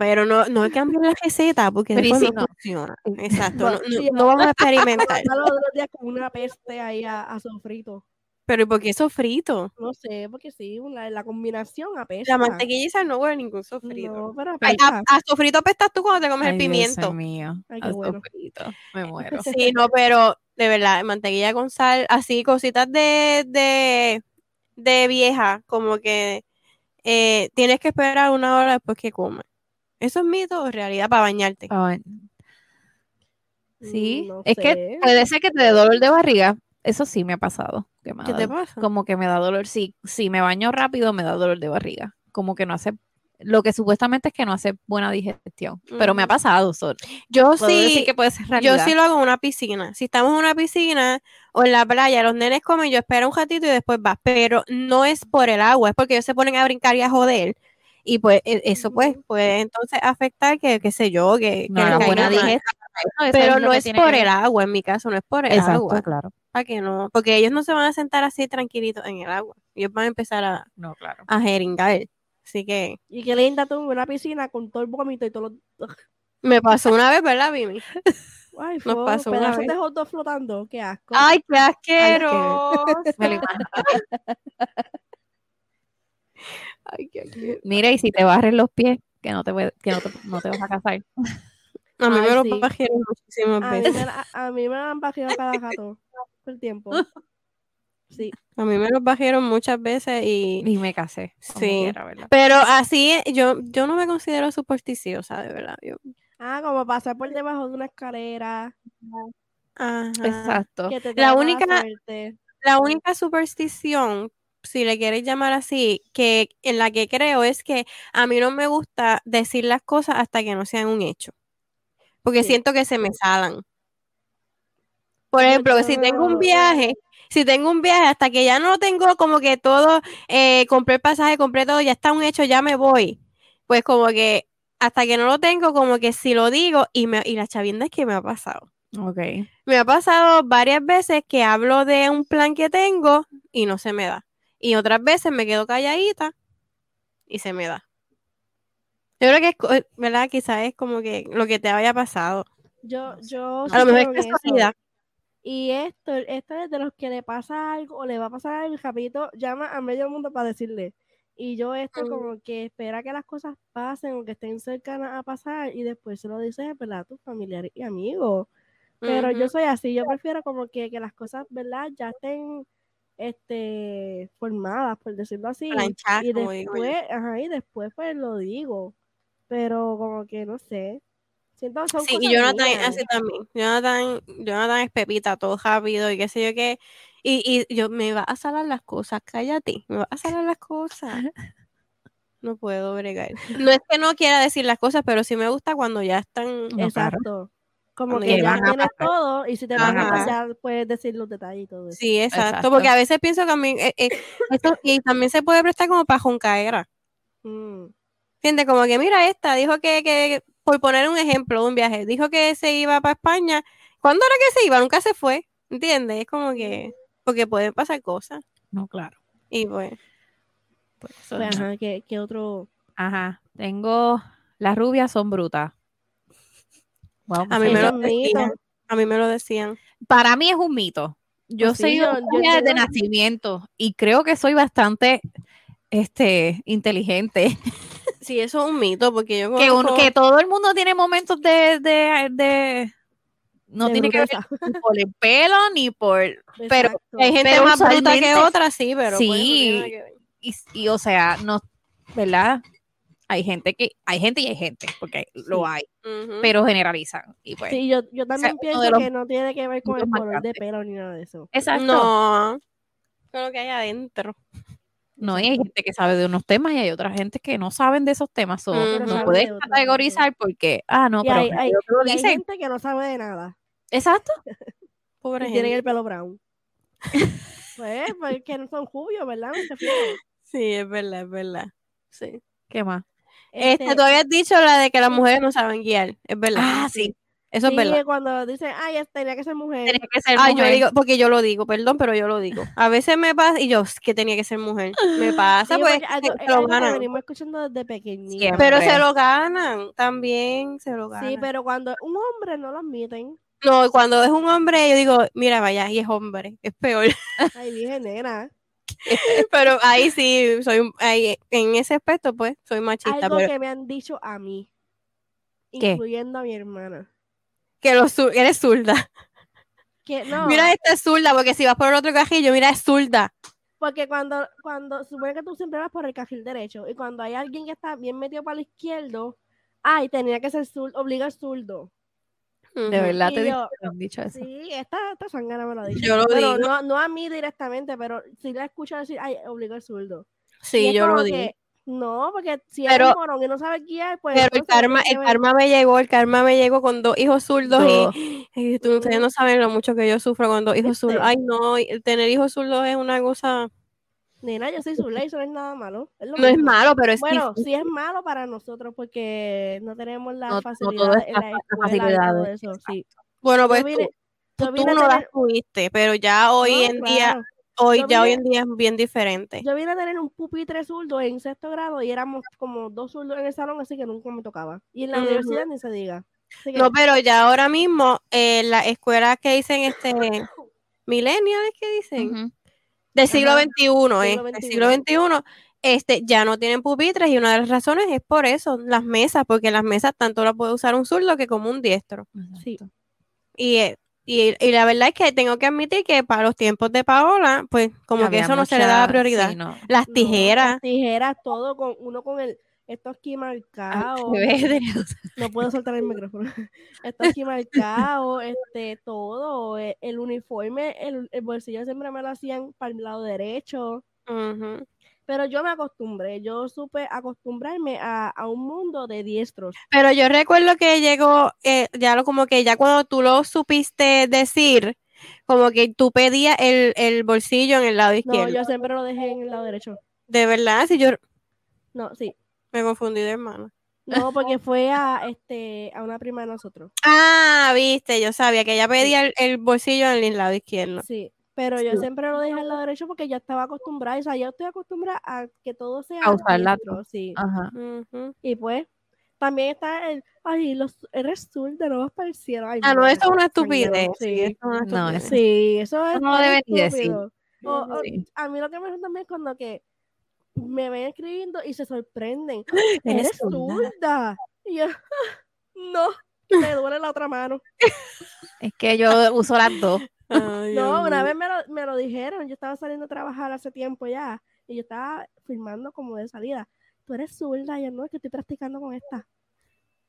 Pero no, no cambien la receta porque Pero después no, no. funciona. Exacto, no, Bueno, no- sí, no vamos a experimentar. Amanda los otros días con una peste ahí a, a sofrito. Pero ¿y por qué sofrito? No sé, porque sí, la, la combinación apesta. La mantequilla y sal no huele ningún sofrito. No, pero apesta. a, a sofrito apestas tú cuando te comes Ay, el Dios pimiento. mío. Ay, qué a bueno. sofrito. Me muero. Sí, no, pero de verdad, mantequilla con sal, así cositas de, de, de vieja, como que eh, tienes que esperar una hora después que comes. ¿Eso es mito o realidad para bañarte? Ay, Sí, Mm, no es que puede ser que te dé dolor de barriga. Eso sí me ha pasado. que me ha ¿Qué te pasa? Como que me da dolor. Sí, si me baño rápido me da dolor de barriga. Como que no hace lo que supuestamente es que no hace buena digestión. Pero me ha Ujú. pasado. so, Yo puedo decir sí, que puede ser yo realidad. sí lo hago en una piscina. Si estamos en una piscina o en la playa, los nenes comen, yo espero un ratito y después va. Pero no es por el agua, es porque ellos se ponen a brincar y a joder. Y pues e- eso pues puede entonces afectar que, qué sé yo, que, no que les buena digestión. Pero lo no es por que el agua, en mi caso, no es por el Exacto, agua. claro. Para que no, porque ellos no se van a sentar así tranquilitos en el agua. Ellos van a empezar a, No, claro. a jeringar. Así que Y qué linda tú en una piscina con todo el vómito y todos los... me pasó una vez, ¿verdad, Vimi? Ay, Nos fue pasó una vez. de hot dog flotando. Qué asco. ¡Ay, qué Ay, asqueroso! Lo. Ay, qué. Mira, y si te barres los pies, que no te, voy- que no te, no te vas a casar. A mí Ay, me lo sí. bajaron muchísimas A mí, veces. me, la- a mí me la han bajado cada rato. Todo el tiempo. Sí. A mí me los bajaron muchas veces y... Y me casé. Sí. Pero así, yo, yo no me considero supersticiosa, de verdad. Yo, Ah, como pasar por debajo de una escalera. ajá. Exacto. La única-. La única superstición, si le quieres llamar así, que en la que creo es que a mí no me gusta decir las cosas hasta que no sean un hecho. Porque Sí. siento que se me salan. Por ejemplo, que si tengo un viaje, si tengo un viaje, hasta que ya no tengo como que todo, eh, compré el pasaje, compré todo, ya está un hecho, ya me voy. Pues como que hasta que no lo tengo, como que si lo digo, y, me, y la chavienda es que me ha pasado. Ok. Me ha pasado varias veces que hablo de un plan que tengo y no se me da. Y otras veces me quedo calladita y se me da. Yo creo que es, eh, ¿verdad? Quizás es como que lo que te haya pasado. Yo, yo A lo mejor es casualidad. Y esto, esto es de los que le pasa algo o le va a pasar algo, rapidito llama a medio mundo para decirle. Y yo esto Mm. como que espera que las cosas pasen o que estén cercanas a pasar y después se lo dices, ¿verdad? A tus familiares y amigos. Pero yo soy así, yo prefiero como que, que las cosas, ¿verdad? Ya estén este, formadas, por decirlo así. Planchar, y después, ajá, y después pues lo digo. Pero como que no sé. Siento son Sí, y Jonathan mías. hace también. Jonathan, Jonathan es pepita, todo rápido y qué sé yo qué. Y, y yo, me va a salar las cosas, cállate, me va a salar las cosas. No puedo bregar. No es que no quiera decir las cosas, pero sí me gusta cuando ya están. No, claro. Como que ya tienes todo y si te Van vas a pasar. ya puedes decir los detalles y todo eso. Sí, exacto, Exacto. porque a veces pienso que a mí, eh, eh, esto, y también se puede prestar como para joncaera. Mm. ¿Entiendes? Como que mira esta, dijo que, que, por poner un ejemplo de un viaje, dijo que se iba para España. ¿Cuándo era que se iba? Nunca se fue. ¿Entiendes? Es como que, porque pueden pasar cosas. No, claro. Y pues, Pues eso Pues, ajá, ¿qué, qué otro? Ajá. Tengo. Las rubias son brutas. Wow, a mí pues me lo decían. A mí me lo decían. Para mí es un mito. Yo Pues sí, soy yo- una yo desde nacimiento y creo que soy bastante este, inteligente. Sí, eso es un mito, porque yo que, un- que todo el mundo tiene momentos de, de, de- no de tiene que ver ni por el pelo ni por pero hay gente pero más bruta que otra, sí, pero Sí. y, y, o sea no verdad hay gente que hay gente y hay gente porque lo hay pero generalizan y pues Sí, yo, yo también pienso los que no tiene que ver con el color de pelo ni nada de eso. exacto No, con lo que hay adentro. no y hay gente que sabe de unos temas y hay otra gente que no saben de esos temas o no puedes categorizar porque ah no Y pero hay, lo gente que no sabe de nada. exacto Pobre Y tienen el pelo brown. pues, porque no son rubios, ¿verdad? No se fijan. Sí, es verdad, es verdad. Sí. qué más Este, Este, tú habías dicho la de que las mujeres no saben guiar, es verdad. ah sí Eso es verdad. cuando dicen, ay, tenía que ser mujer. tenía que ser Ah, yo digo, porque yo lo digo, perdón, pero yo lo digo. A veces me pasa, y yo, "Es que tenía que ser mujer. Me pasa, Sí, pues, porque algo, se lo ganan. venimos escuchando desde pequeñitos. Siempre. Pero se lo ganan, también se lo ganan. Sí, pero cuando un hombre no lo admiten, No, cuando es un hombre, yo digo, mira, vaya, y es hombre, es peor. ay, dije, nena. pero ahí sí, soy, ahí, en ese aspecto, pues, soy machista. Algo pero que me han dicho a mí, ¿Qué? incluyendo a mi hermana. que lo, zu- eres zurda. Que no, Mira, esta es zurda, porque si vas por el otro cajillo, mira, es zurda. porque cuando, cuando supone que tú siempre vas por el carril derecho y cuando hay alguien que está bien metido para el izquierdo, ay, tenía que ser zurdo, obliga al zurdo. De verdad Y te, yo- han dicho eso Sí, esta, esta sangana me lo ha dicho. Yo lo Pero digo. No, no a mí directamente, pero sí la escucho decir, ay, obliga al zurdo. Sí, es yo lo digo. que No, porque si Pero- eres morón y no sabes guiar, pues. Pero el karma, el karma me llegó, el karma me llegó con dos hijos zurdos Dos. y, y tú, ustedes no saben lo mucho que yo sufro con dos hijos ¿Viste? zurdos. Ay, no, el tener hijos zurdos es una cosa, Nena, yo soy su ley, eso no es nada malo. lo no es malo, pero es Bueno, difícil. sí es malo para nosotros porque no tenemos la No- no facilidad todo en la las escuela facilidades, eso, sí. Bueno, pues vine, tú, no las tener- tuviste, pero ya hoy no, en día, hoy Yo ya hoy en día es bien diferente. Yo vine a tener un pupitre zurdo en sexto grado y éramos como dos zurdos en el salón, así que nunca me tocaba. Y en la universidad ni se diga. Que- No, pero ya ahora mismo, eh, las escuelas que dicen este millennials que dicen. Del siglo XXI, eh, del siglo XXI. Este, ya no tienen pupitres y una de las razones es por eso, las mesas, porque las mesas tanto las puede usar un zurdo que como un diestro. Sí. Y, eh, y, y la verdad es que tengo que admitir que para los tiempos de Paola, pues como que eso no se le daba prioridad. sí, no. Las No, tijeras, las tijeras, todo con uno con el esto aquí marcado. Bebé, No puedo soltar el micrófono. Esto aquí marcado, este, todo, eh, el uniforme, el, el bolsillo siempre me lo hacían para el lado derecho. ujú. Pero yo me acostumbré, yo supe acostumbrarme a, a un mundo de diestros. Pero yo recuerdo que llegó, eh, ya lo como que ya cuando tú lo supiste decir, como que tú pedías el, el bolsillo en el lado No, izquierdo. yo siempre lo dejé en el lado derecho. De verdad, si yo No, sí. Me confundí de hermano. No, porque fue a este a una prima de nosotros. Ah, viste, yo sabía que ella pedía el, el bolsillo en el lado izquierdo. Sí. Pero yo Sí. siempre lo dejé al lado derecho porque ya estaba acostumbrada. O sea, yo estoy acostumbrada a que todo sea A usar la diestro, sí. Ajá. Y pues, también está el, ay, los, eres zurda, no vas para el cielo. Ay, Ah, no, eso es una estupidez. Sí, Sí, eso es una No, estupidez. eso- sí, eso es no deben decir. O- o- Sí. a mí lo que me gusta también es cuando que me ven escribiendo y se sorprenden. Eres zurda. Y yo, no, me duele la otra mano. Es que yo uso las dos. Ay, No, una vez me lo, me lo dijeron. Yo estaba saliendo a trabajar hace tiempo ya. Y yo estaba filmando como de salida. Tú eres zurda. Y yo no, es que estoy practicando con esta.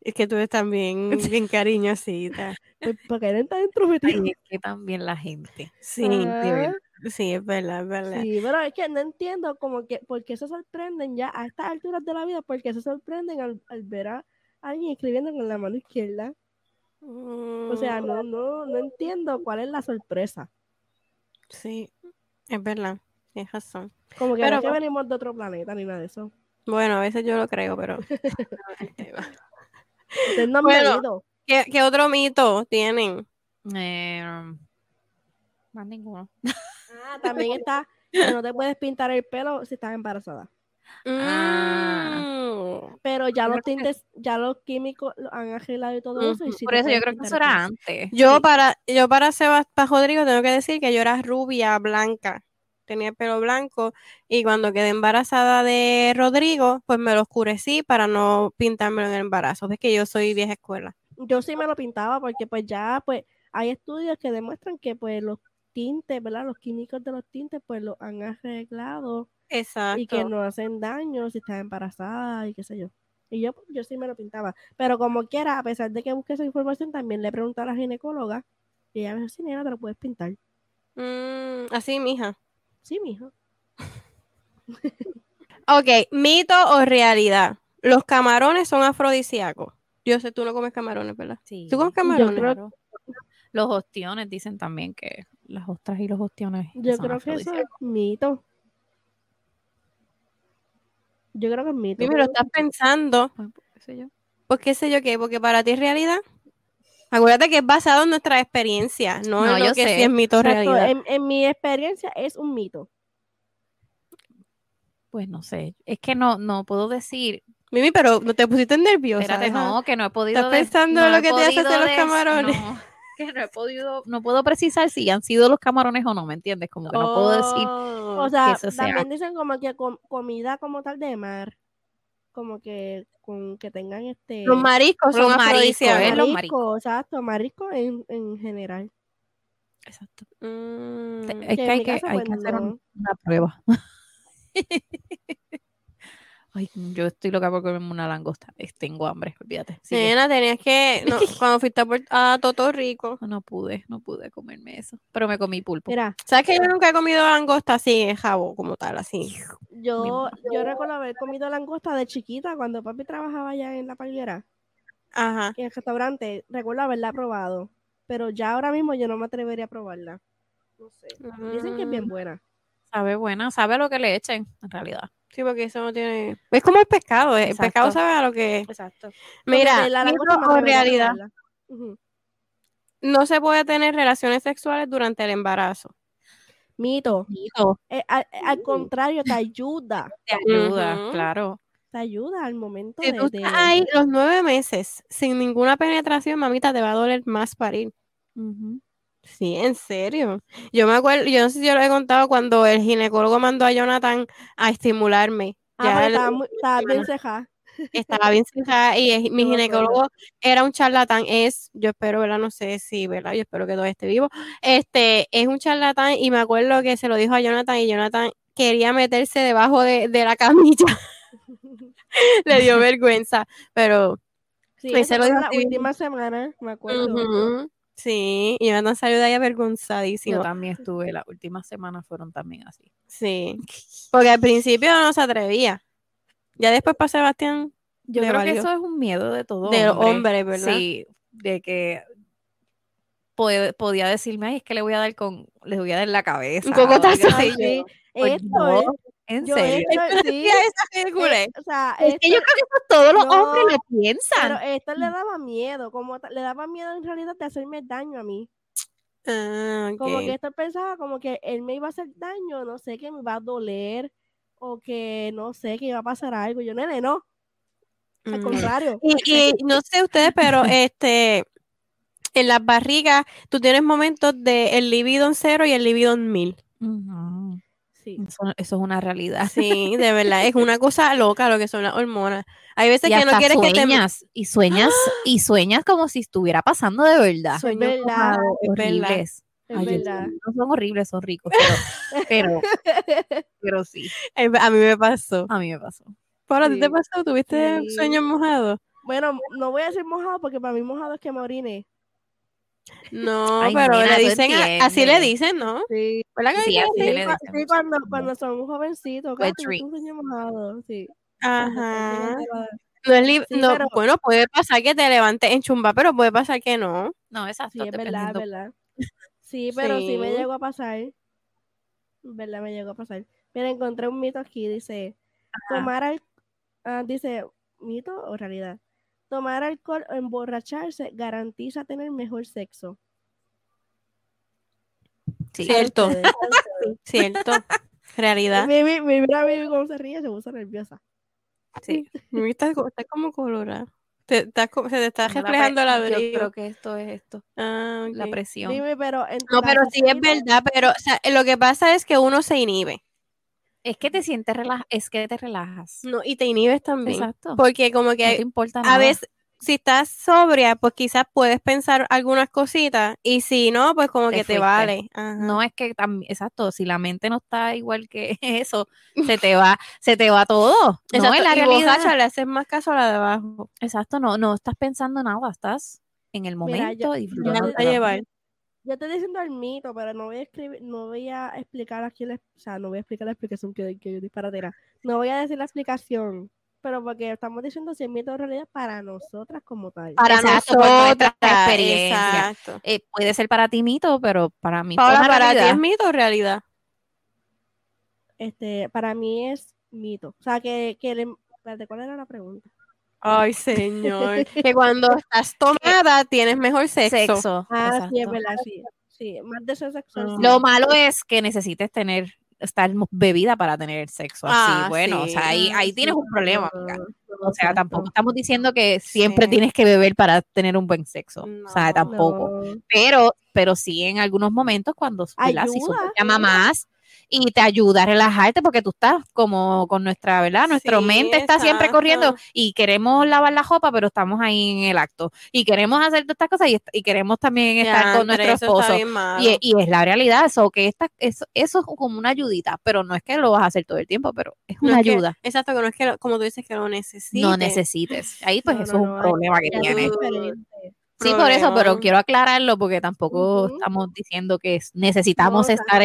Es que tú eres también bien cariñosita. Pues, Porque eres tan introvertido. Ay, es que también la gente. Sí, de sí, es verdad, es verdad. Sí, pero es que no entiendo como que por qué se sorprenden ya a estas alturas de la vida, porque se sorprenden al, al ver a alguien escribiendo con la mano izquierda. O sea, Mm, no, no, no entiendo cuál es la sorpresa. Sí, es verdad, tienes razón. Como que Pero no es que venimos de otro planeta ni nada de eso. Bueno, a veces yo lo creo, pero... Ustedes no Bueno. ¿Qué, qué otro mito tienen? Eh, más ninguno. Ah, también está que no te puedes pintar el pelo si estás embarazada. Ah. Mm, Pero ya los que- tintes, ya los químicos lo han arreglado y todo eso. Y Ujú, sí Por eso yo creo que eso era antes. Yo Sí. para yo para Sebas, para Rodrigo tengo que decir que yo era rubia, blanca, tenía el pelo blanco y cuando quedé embarazada de Rodrigo, pues me lo oscurecí para no pintármelo en el embarazo. Es que yo soy vieja escuela. Yo sí me lo pintaba porque pues ya pues hay estudios que demuestran que pues los tintes, ¿verdad? Los químicos de los tintes pues los han arreglado Exacto. y que no hacen daño si estás embarazada y qué sé yo. Y yo, pues, yo sí me lo pintaba. Pero como quiera, a pesar de que busque esa información, también le pregunté a la ginecóloga y ella me dijo, sí, nena, te lo puedes pintar. Mm, así, mija. Sí, mijo. Ok, mito o realidad. Los camarones son afrodisíacos. Yo sé, tú no comes camarones, ¿verdad? Sí. ¿Tú comes camarones? creo-. Los ostiones dicen también que las ostras y los ostiones. Yo creo que eso es mito. Yo creo que es mito. Dime, lo estás pensando. Pues, qué sé yo. Pues qué sé yo qué, porque para ti es realidad. Acuérdate que es basado en nuestra experiencia, no, No, en lo yo que sé. sí es mito o Exacto, realidad. en, en mi experiencia es un mito. Pues no sé. Es que no, no puedo decir. Mimi, pero no te pusiste nerviosa. Espérate, no, que no he podido. ¿Estás pensando no en lo que te hace podido hacer los camarones? no, que no he podido, no puedo precisar si han sido los camarones o no, ¿me entiendes? Como que no puedo decir. Oh, O sea, eso sea. también dicen como que com- comida como tal de mar, como que con que tengan este Los mariscos Los son mariscos, afrodisíacos. ¿eh? los marisco, exacto, marisco en, en general. Exacto. Mm, Es Que hay que, pues, que hacer un- una prueba. Ay, yo estoy loca por comerme una langosta. Es- Tengo hambre, olvídate. Sigue. Nena, tenías que. No, cuando fuiste a, Puerto- a Toto Rico. No, pude, no pude comerme eso. Pero me comí pulpo. Mira, ¿Sabes que yo nunca he comido langosta así, en jabo, como tal, así? yo, yo recuerdo haber comido langosta de chiquita cuando papi trabajaba allá en la palguera, Ajá. en el restaurante. Recuerdo haberla probado, pero ya ahora mismo yo no me atrevería a probarla. No sé. Dicen que es bien Mm, buena. Sabe buena, sabe a lo que le echen, en realidad. Sí, porque eso no tiene. Es como el pescado, eh, el pescado sabe a lo que. Exacto. Mira, la mito o realidad, no se puede tener relaciones sexuales durante el embarazo. Mito. Mito, Eh, al, al contrario, te ayuda. te ayuda, claro. Te ayuda al momento Si de, tú de- estás ahí los nueve meses sin ninguna penetración, mamita, te va a doler más parir. Ujú. Sí, en serio. Yo me acuerdo, yo no sé si yo lo he contado cuando el ginecólogo mandó a Jonathan a estimularme. Ah, estaba, bien ceja. estaba bien cerrada y es- mi No ginecólogo era un charlatán. Es, yo espero, ¿verdad? No sé si, ¿verdad? Yo espero que todo esté vivo. Este, es un charlatán y me acuerdo que se lo dijo a Jonathan y Jonathan quería meterse debajo de, de la camilla. Le dio vergüenza, pero Sí, esa se lo dijo la última semana, me acuerdo. ujú, sí, y Jonathan salió de ahí Yo avergonzadísimo. también estuve, las últimas semanas fueron también así. Sí, porque al principio no se atrevía. Ya después para Sebastián, Yo creo valió. que eso es un miedo de todo de hombre. hombres, ¿verdad? Sí, de que puede- podía decirme, ay, es que le voy a dar con, le voy a dar en la cabeza. Un cocotazo. Pues Esto no, en yo serio. esto, sí, Tía, esa ridícula. o sea, Es que yo creo que eso todos los No, hombres lo pero piensan. esto le daba miedo, como le daba miedo en realidad de hacerme daño a mí. Ah, Como que esto pensaba como que él me iba a hacer daño, no sé, que me iba a doler o que no sé, que iba a pasar algo. Yo, nene, no, al Mm. contrario. Y, y no sé ustedes, pero este en las barrigas tú tienes momentos de el libido en cero y el libido en mil. Ujú. Sí. Eso, eso es una realidad. Sí, de verdad, es una cosa loca lo que son las hormonas. Hay veces Y que no quieres que te sueñas, y sueñas, y sueñas como si estuviera pasando de verdad. Sueños verdad, es verdad. Es Ay, no son horribles, son ricos, pero, pero, pero sí, A mí me pasó. a mí me pasó. ¿Para ti te Sí. pasó? ¿Tuviste Sí. sueños mojados? Bueno, no voy a decir mojado porque para mí mojado es que me orine. No, Ay, pero nena, le dicen, a- así le dicen, ¿no? Sí, ¿Verdad que Sí, así así? le dicen cuando, cuando son jovencitos, claro, mojado, sí. Ajá. No es Sí, no, pero- bueno, puede pasar que te levantes en chumba, pero puede pasar que no. No, exacto, Sí, es verdad, es verdad. Sí, pero sí. me llegó a pasar. Verdad me llegó a pasar. Mira, encontré un mito aquí, dice, tomar al... ah, dice, mito o realidad. Tomar alcohol o emborracharse garantiza tener mejor sexo. Sí. Cierto, cierto. Realidad. Mimi, mimi, mira, Mimi cómo se ríe, se puso nerviosa. Sí. Mimi está, co- está como colorada. Te, se te está No, la reflejando la Yo brillo. creo que esto es esto, Ah, la presión. Mimi, pero No, pero sí es verdad, pero o sea, lo que pasa es que uno se inhibe. Es que te sientes relaja, es que te relajas. No, y te inhibes también. Exacto. Porque como no te que importa nada. a veces, si estás sobria, pues quizás puedes pensar algunas cositas. Y si no, pues como Te que te vale. Ajá. No es que también, exacto, si la mente no está igual que eso, se te va, se te va todo. No, Exacto, en la y realidad. le haces más caso a la de abajo. Exacto, no, no estás pensando nada, estás en el Mira, momento yo- todo. llevar. Yo estoy diciendo el mito, pero no voy a escribir, no voy a explicar aquí, la, o sea, no voy a explicar la explicación que, que yo disparatera. No voy a decir la explicación, pero porque estamos diciendo si es mito o realidad para nosotras como tal. Para Exacto, nosotras. experiencia. Eh, puede ser para ti mito, pero para mí Paola, para ti es mito o realidad. Este, para mí es mito. O sea, que, que le- ¿cuál era la pregunta? Ay, señor. que cuando estás tomada tienes mejor sexo. Sexo. Ah, sí, es verdad, sí. Sí, más. Ah. sí. Lo malo es que necesites tener, estar bebida para tener sexo. Así, Ah, bueno, o sea, ahí, Ah, ahí tienes un problema, O sea, tampoco estamos diciendo que siempre Sí. tienes que beber para tener un buen sexo. o sea, tampoco. No. Pero, pero sí en algunos momentos cuando Ayuda. somos ya mamás, y te ayuda a relajarte porque tú estás como con nuestra, ¿verdad? Nuestra Sí, mente está siempre corriendo y queremos lavar la ropa, pero estamos ahí en el acto y queremos hacer todas estas cosas y, y queremos también estar con nuestro esposo. malo. Y, y es la realidad, eso que esta, eso, eso es como una ayudita, pero no es que lo vas a hacer todo el tiempo, pero es No una que- ayuda. exacto, que no es que, lo- como tú dices, que lo necesites. No necesites. Ahí pues No, eso no, es un problema que es tienes. Sí, por eso, pero quiero aclararlo porque tampoco estamos diciendo que es- necesitamos No, estar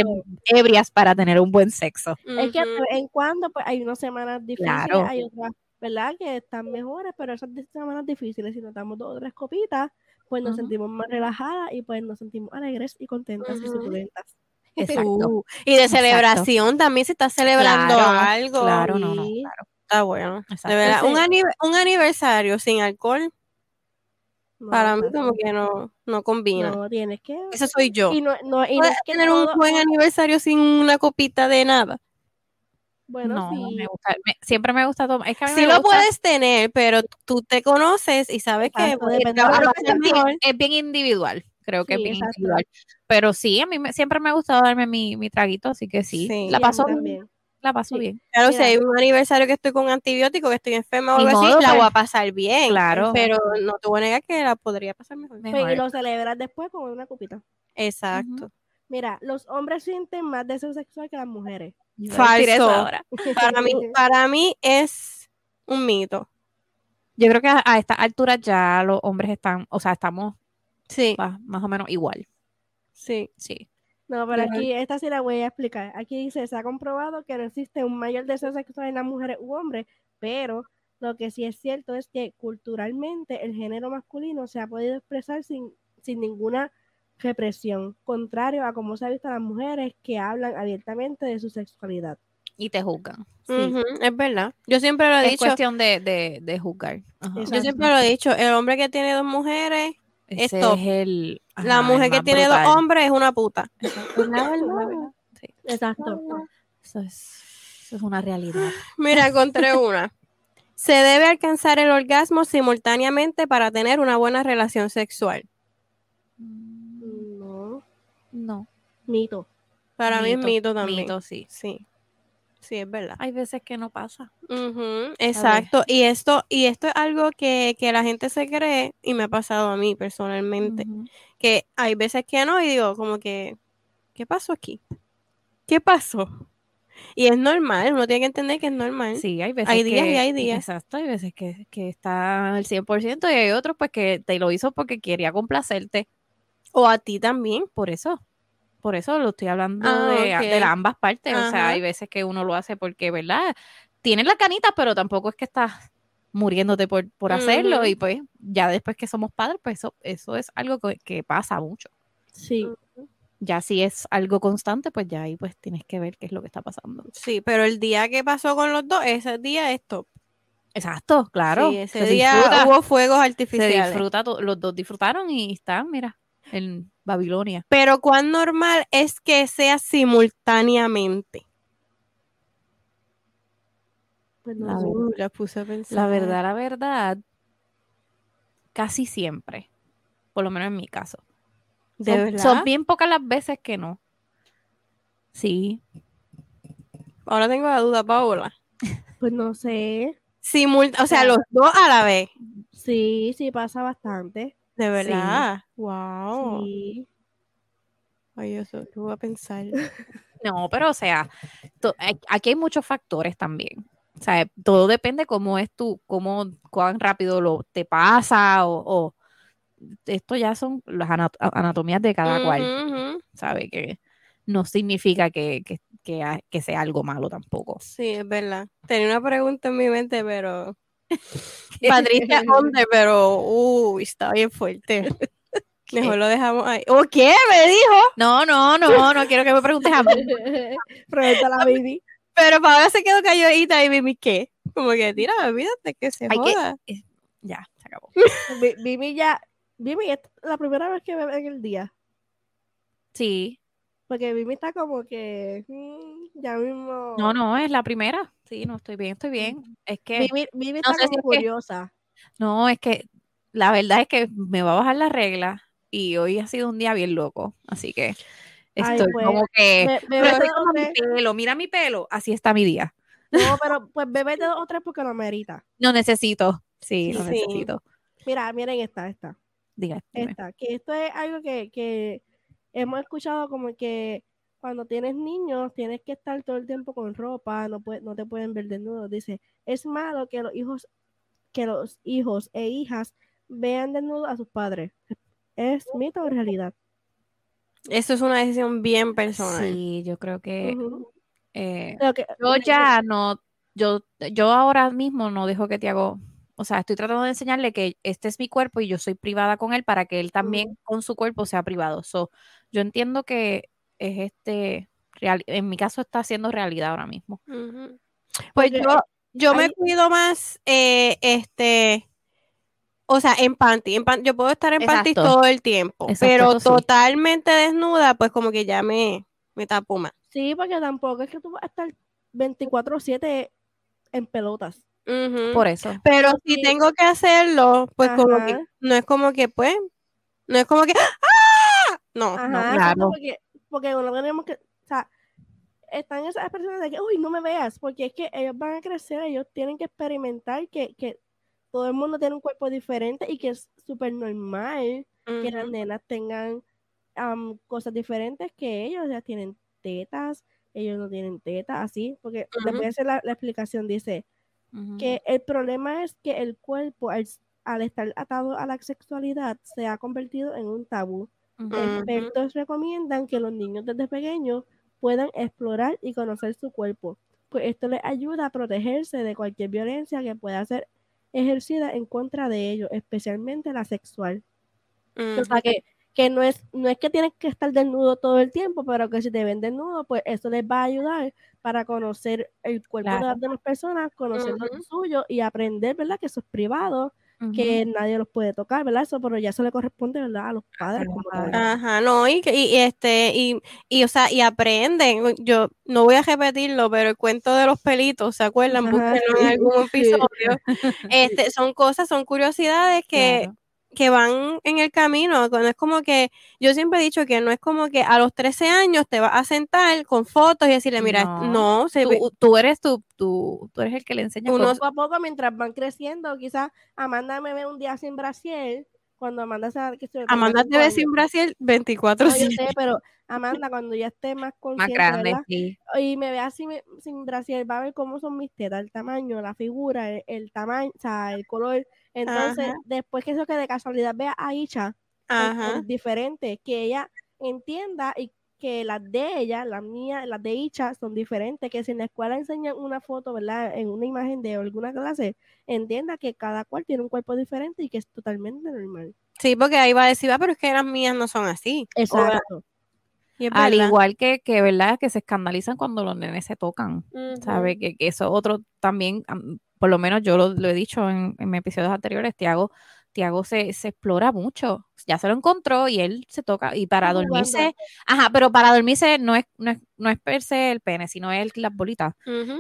ebrias para tener un buen sexo. Es que de Ujú. vez en cuando pues, hay unas semanas difíciles, Claro. hay otras, ¿verdad? Que están mejores, pero esas semanas difíciles, si nos damos dos o tres copitas, pues nos sentimos más relajadas y pues nos sentimos alegres y contentas y suculentas. Exacto. Uh, y de Exacto. celebración también, si estás celebrando Claro, algo. Claro, no, no, claro. Está bueno. De verdad, un, anive- un aniversario sin alcohol, No, para mí como que no, no combina. no, tienes que... Ese soy yo. Y no, no, y no ¿Puedes es que tener un buen aniversario sin una copita de nada? Bueno, no, sí. me gusta, me- siempre me gusta tomar. Es que a mí Sí me lo gusta- puedes tener, pero tú te conoces y sabes que Exacto, pues, es, bien, es bien individual, creo que es bien exacto. individual. Pero sí, a mí me- siempre me ha gustado darme mi, mi traguito, así que sí, Sí. la paso, también. La paso Sí. bien. Claro, si hay un aniversario que estoy con antibiótico, que estoy enferma o algo así, modo, la pues. voy a pasar bien. Claro. Pero no te voy a negar que la podría pasar mejor. Me- Pues, Mejor. y lo celebras después con una copita. Exacto. Mira, los hombres sienten más deseo sexual que las mujeres. Falso. ahora. Para mí, para mí es un mito. Yo creo que a, a estas alturas ya los hombres están, o sea, estamos Sí, pa- más o menos igual. sí. Sí. No, pero aquí, esta sí la voy a explicar. Aquí dice, se ha comprobado que no existe un mayor deseo sexual en las mujeres u hombres, pero lo que sí es cierto es que culturalmente el género masculino se ha podido expresar sin, sin ninguna represión, contrario a cómo se ha visto a las mujeres que hablan abiertamente de su sexualidad. Y te juzgan. Sí. Es verdad. Yo siempre lo he Es dicho. cuestión de, de, de juzgar. Yo siempre lo he dicho. El hombre que tiene dos mujeres, Ese Esto. es el. la ajá, mujer que tiene brutal. dos hombres es una puta. La verdad. Sí. Exacto. Eso es, eso es una realidad. Mira, encontré una. Se debe alcanzar el orgasmo simultáneamente para tener una buena relación sexual. No, No. mito. Para mí es mito también. Mito, sí. Sí. Sí, es verdad. Hay veces que no pasa. Exacto. Y esto, y esto es algo que, que la gente se cree, y me ha pasado a mí personalmente, que hay veces que no, y digo, como que, ¿qué pasó aquí? ¿Qué pasó? Y es normal, uno tiene que entender que es normal. Sí, hay veces Hay días que- y hay días. Exacto, hay veces que, que está al 100% y hay otros pues que te lo hizo porque quería complacerte. O a ti también. Por eso, por eso lo estoy hablando Ah, de, ambas partes. O sea, hay veces que uno lo hace porque, ¿verdad? Tienes la canita, pero tampoco es que estás muriéndote por, por hacerlo. Y pues ya después que somos padres, pues eso, eso es algo que, que pasa mucho. Sí. Ya si es algo constante, pues ya ahí pues tienes que ver qué es lo que está pasando. Sí, pero el día que pasó con los dos, ese día es top. Exacto, claro. Sí, ese se día disfruta. hubo fuegos se artificiales. disfruta, to- los dos disfrutaron y están, mira, en Babilonia. Pero cuán normal es que sea simultáneamente. Pues no La. Uh, la puse a pensar. La verdad, la verdad, casi siempre, por lo menos en mi caso. ¿De son, verdad? son bien pocas las veces que no. Sí, Ahora tengo la duda, Paola. Pues no sé. Simul o sea, los dos a la vez. Sí, sí pasa bastante. De verdad. Wow. Sí. Ay, eso lo voy a pensar. no, pero o sea, aquí hay muchos factores también. O sea, todo depende cómo es tú, cómo, cuán rápido lo te pasa o, o- esto ya son las ana- anatomías de cada cual. Sabe que no significa que, que, que sea algo malo tampoco. Sí, es verdad. Tenía una pregunta en mi mente, pero. Patricia Onde, pero. Uy, está bien fuerte. Mejor lo dejamos ahí. ¿O qué? Me dijo. No, no, no, no quiero que me preguntes a mí. Pregunta a la baby. Pero Paola se quedó calladita y Mimi, ¿qué? Como que, tira, olvídate que se Hay que-. Ya, se acabó. Vivi ya. Vivi, es la primera vez que bebe en el día. Sí, Porque Vivi está como que. mm, ya mismo. no, no, es la primera. Sí, no, estoy bien, estoy bien. Es que, Vivi, Vivi no está sé si como es que- curiosa. no, es que la verdad es que me va a bajar la regla y hoy ha sido un día bien loco. Así que Ay, Estoy pues, como que, Be- pero bébete estoy dos como o mi pelo, mira mi pelo, así está mi día. No, pero pues bébete dos o tres porque lo merita. No necesito, sí, lo Sí. necesito. Mira, miren esta, esta. Diga, esta, que esto es algo que, que hemos escuchado como que cuando tienes niños tienes que estar todo el tiempo con ropa, no, puede- no te pueden ver desnudo. Dice, es malo que los hijos, que los hijos e hijas vean desnudos a sus padres. ¿Es mito o realidad? Eso es una decisión bien personal. Sí, yo creo que eh, Lo que- yo ya no, yo, yo ahora mismo no dejo que te hago, o sea, estoy tratando de enseñarle que este es mi cuerpo y yo soy privada con él para que él también con su cuerpo sea privado. So, yo entiendo que es este, real, en mi caso está siendo realidad ahora mismo. Pues Porque yo, yo me cuido más, eh, este, o sea, en panty. En pan- yo puedo estar en panty todo el tiempo, Exacto, pero sí. totalmente desnuda, pues como que ya me, me tapo más. Sí, porque tampoco es que tú vas a estar 24/7 en pelotas. Por eso. Pero si tengo que hacerlo, pues como que no es como que, pues, no es como que, ¡ah! No, Ajá, no, claro. porque, porque uno tenemos que, o sea, están esas personas de que, uy, no me veas, porque es que ellos van a crecer, ellos tienen que experimentar que, que todo el mundo tiene un cuerpo diferente y que es súper normal que las nenas tengan am, cosas diferentes que ellos, sea, tienen tetas, ellos no tienen tetas, así, porque a hacer la, la explicación, dice, que el problema es que el cuerpo, al, al estar atado a la sexualidad, se ha convertido en un tabú. Expertos recomiendan que los niños desde pequeños puedan explorar y conocer su cuerpo, pues esto les ayuda a protegerse de cualquier violencia que pueda ser ejercida en contra de ellos, especialmente la sexual. O sea, que, que no, es, no es que tienes que estar desnudo todo el tiempo, pero que si te ven desnudo, pues eso les va a ayudar para conocer el cuerpo de las personas, conocer lo suyo y aprender, ¿verdad? Que eso es privado, Que nadie los puede tocar, ¿verdad? Eso, pero ya eso le corresponde, ¿verdad? A los padres. Ajá, no, y, y, y este, y, y, o sea, y aprenden. Yo no voy a repetirlo, pero el cuento de los pelitos, ¿se acuerdan? Ajá, Búsquenlo en algún sí. episodio. Este, son cosas, son curiosidades que, Claro. Que van en el camino. No es como que, yo siempre he dicho que no es como que a los 13 años te vas a sentar con fotos y decirle, mira, No. no, se Tú, tú eres tú, tú, tú eres el que le enseña Uno- poco a poco, mientras van creciendo, quizás Amanda me ve un día sin brasier, cuando Amanda se que Amanda te ve sin Brasil 24 No, yo sé, pero Amanda, cuando ya esté más más consciente, grande, ¿verdad? sí. Y me ve así me- sin brasier, va a ver cómo son mis tetas, el tamaño, la figura, el, el tamaño, o sea, el color. Entonces, Ajá. después que eso que de casualidad vea a Isha, es- Ajá. es diferente, que ella entienda y que las de ella, las mías, las de Icha son diferentes, que si en la escuela enseñan una foto, ¿verdad? En una imagen de alguna clase, entienda que cada cual tiene un cuerpo diferente y que es totalmente normal. Sí, porque ahí va a decir, ah, pero es que las mías no son así. Exacto. Y Al igual que, que, ¿verdad? Que se escandalizan cuando los nenes se tocan. Ujú. ¿Sabe? Que, que eso otro también, am, por lo menos yo lo, lo he dicho en, en mis episodios anteriores, Tiago, Tiago se, se explora mucho. Ya se lo encontró y él se toca. Y para jugando. dormirse, ajá, pero para dormirse no es, no es, no es per se el pene, sino es las bolitas.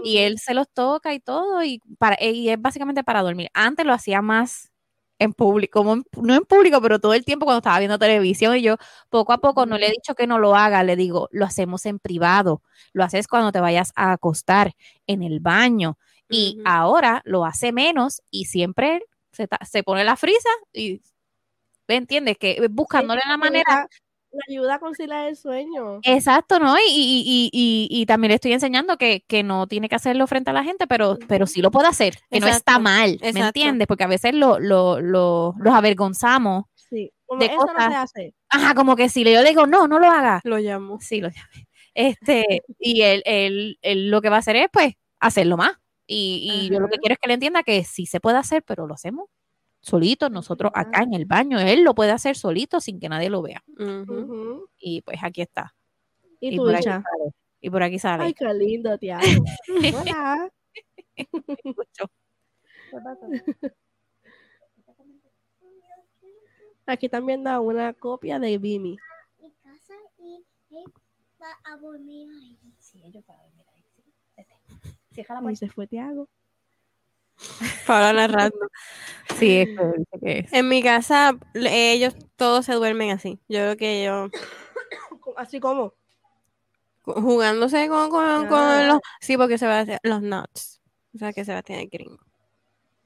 Y él se los toca y todo, y, para, y es básicamente para dormir. Antes lo hacía más en público, como en- no en público, pero todo el tiempo cuando estaba viendo televisión y yo poco a poco no le he dicho que no lo haga, le digo, lo hacemos en privado, lo haces cuando te vayas a acostar en el baño y Ujú. ahora lo hace menos y siempre se, se pone la frisa y ¿me entiendes? Que eh, buscándole la manera Le ayuda a conciliar el sueño. Exacto, ¿no? Y, y, y, y, y también le estoy enseñando que, que no tiene que hacerlo frente a la gente, pero, pero sí lo puede hacer, que no está Exacto, mal, ¿me exacto. entiendes? Porque a veces lo, lo, lo, los avergonzamos. Sí. Como de eso no cosas. se hace. Ajá, como que si yo le digo, no, no lo haga. Lo llamo. Sí, lo llamé. Este, y él, él, él lo que va a hacer es, pues, hacerlo más. Y, y yo lo que quiero es que le entienda que sí se puede hacer, pero lo hacemos solitos, nosotros acá en el baño. Él lo puede hacer solito sin que nadie lo vea. Y pues aquí está. Y Y tú, por aquí sale. Y por aquí sale. Ay, qué lindo, tía. Hola. Mucho. Aquí también da una copia de Vimi. mi casa y él va a dormir ahí. Sí, ellos para dormir ahí. Sí. Vete. Cierra la Ahí puerta. se fue Tiago. Para narrando. Sí, es que. En mi casa, ellos todos se duermen así. Yo creo que yo. Así como. jugándose con, con, con Ah. los, sí, porque se va a hacer los nuts. O sea, que se va a tener gringo.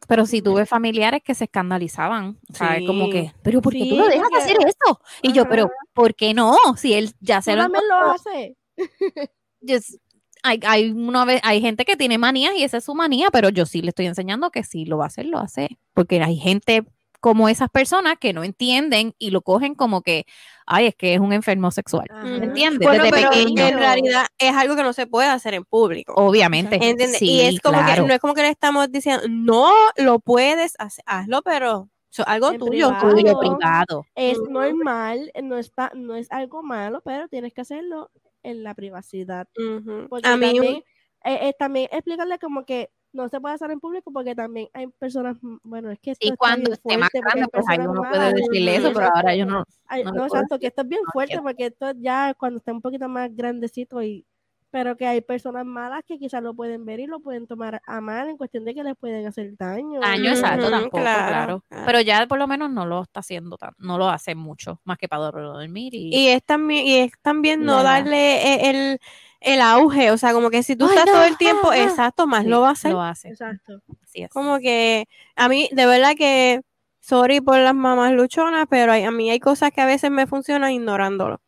Pero si tuve familiares que se escandalizaban, ¿sabes? Como Sí. que, pero ¿por qué Sí, tú lo dejas porque- hacer eso? Y yo, pero ¿por qué no? Si él ya se lo también lo hace. Yes. Hay, hay, una vez, hay gente que tiene manías y esa es su manía, pero yo sí le estoy enseñando que si lo va a hacer, lo hace. Porque hay gente como esas personas que no entienden y lo cogen como que, ay, es que es un enfermo sexual. ¿Entiendes? Bueno, Desde pero pequeño. en realidad es algo que no se puede hacer en público. Obviamente. ¿Entiendes? Sí, y es como claro. que no es como que le estamos diciendo, no lo puedes hacer, hazlo, pero es algo En tuyo. privado. Tuyo, privado. Es normal, no está, no es algo malo, pero tienes que hacerlo en la privacidad. Ujú. Porque A mí, también, eh, eh, también explicarle como que no se puede hacer en público porque también hay personas, mm, bueno, es que esto Y cuando esté más grande, pues ahí uno puede decirle eso, pero ahora yo no. No no, exacto, que esto es bien no fuerte porque esto ya cuando está un poquito más grandecito y pero que hay personas malas que quizás lo pueden ver y lo pueden tomar a mal en cuestión de que les pueden hacer daño. Daño exacto tampoco, claro, claro. Pero ya por lo menos no lo está haciendo, tan- no lo hace mucho, más que para dormir y, y es también, y es también no darle e- el, el auge, o sea, como que si tú Ay, estás no, todo el tiempo, exacto, más Sí, lo va a hacer. Lo hace. Exacto. Así es. Como que a mí, de verdad que, sorry por las mamás luchonas, pero hay- a mí hay cosas que a veces me funcionan ignorándolo.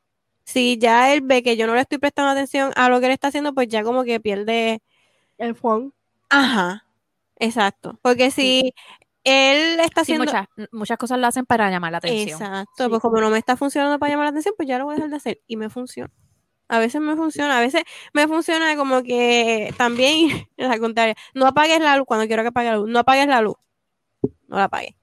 Si ya él ve que yo no le estoy prestando atención a lo que él está haciendo, pues ya como que pierde, El phone. ajá, exacto. Porque si él está Sí, haciendo, muchas, muchas cosas lo hacen para llamar la atención. exacto, Sí. pues como no me está funcionando para llamar la atención, pues ya lo voy a dejar de hacer y me funciona. A veces me funciona, a veces me funciona como que también, al contrario, no apagues la luz cuando quiero que apague la luz, no apagues la luz, no la apagues.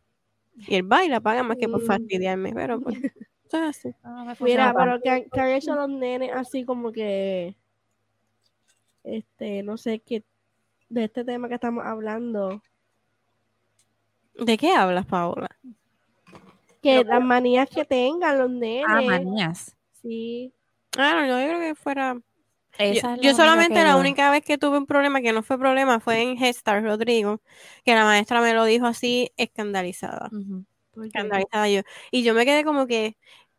Y él va y la apaga más que por fastidiarme, pero pues, así. Me Mira, pero que, han- que han hecho los nenes así como que, este, no sé qué, de este tema que estamos hablando, ¿De qué hablas, Paola? que las manías que tengan los nenes, Ah, manías. sí, Ah, no, yo creo que fuera... Yo, Esa solamente la única vez que tuve un problema, que no fue problema, fue en Head Start, Rodrigo, que la maestra me lo dijo así, escandalizada. Porque escandalizada yo. Y yo me quedé como que,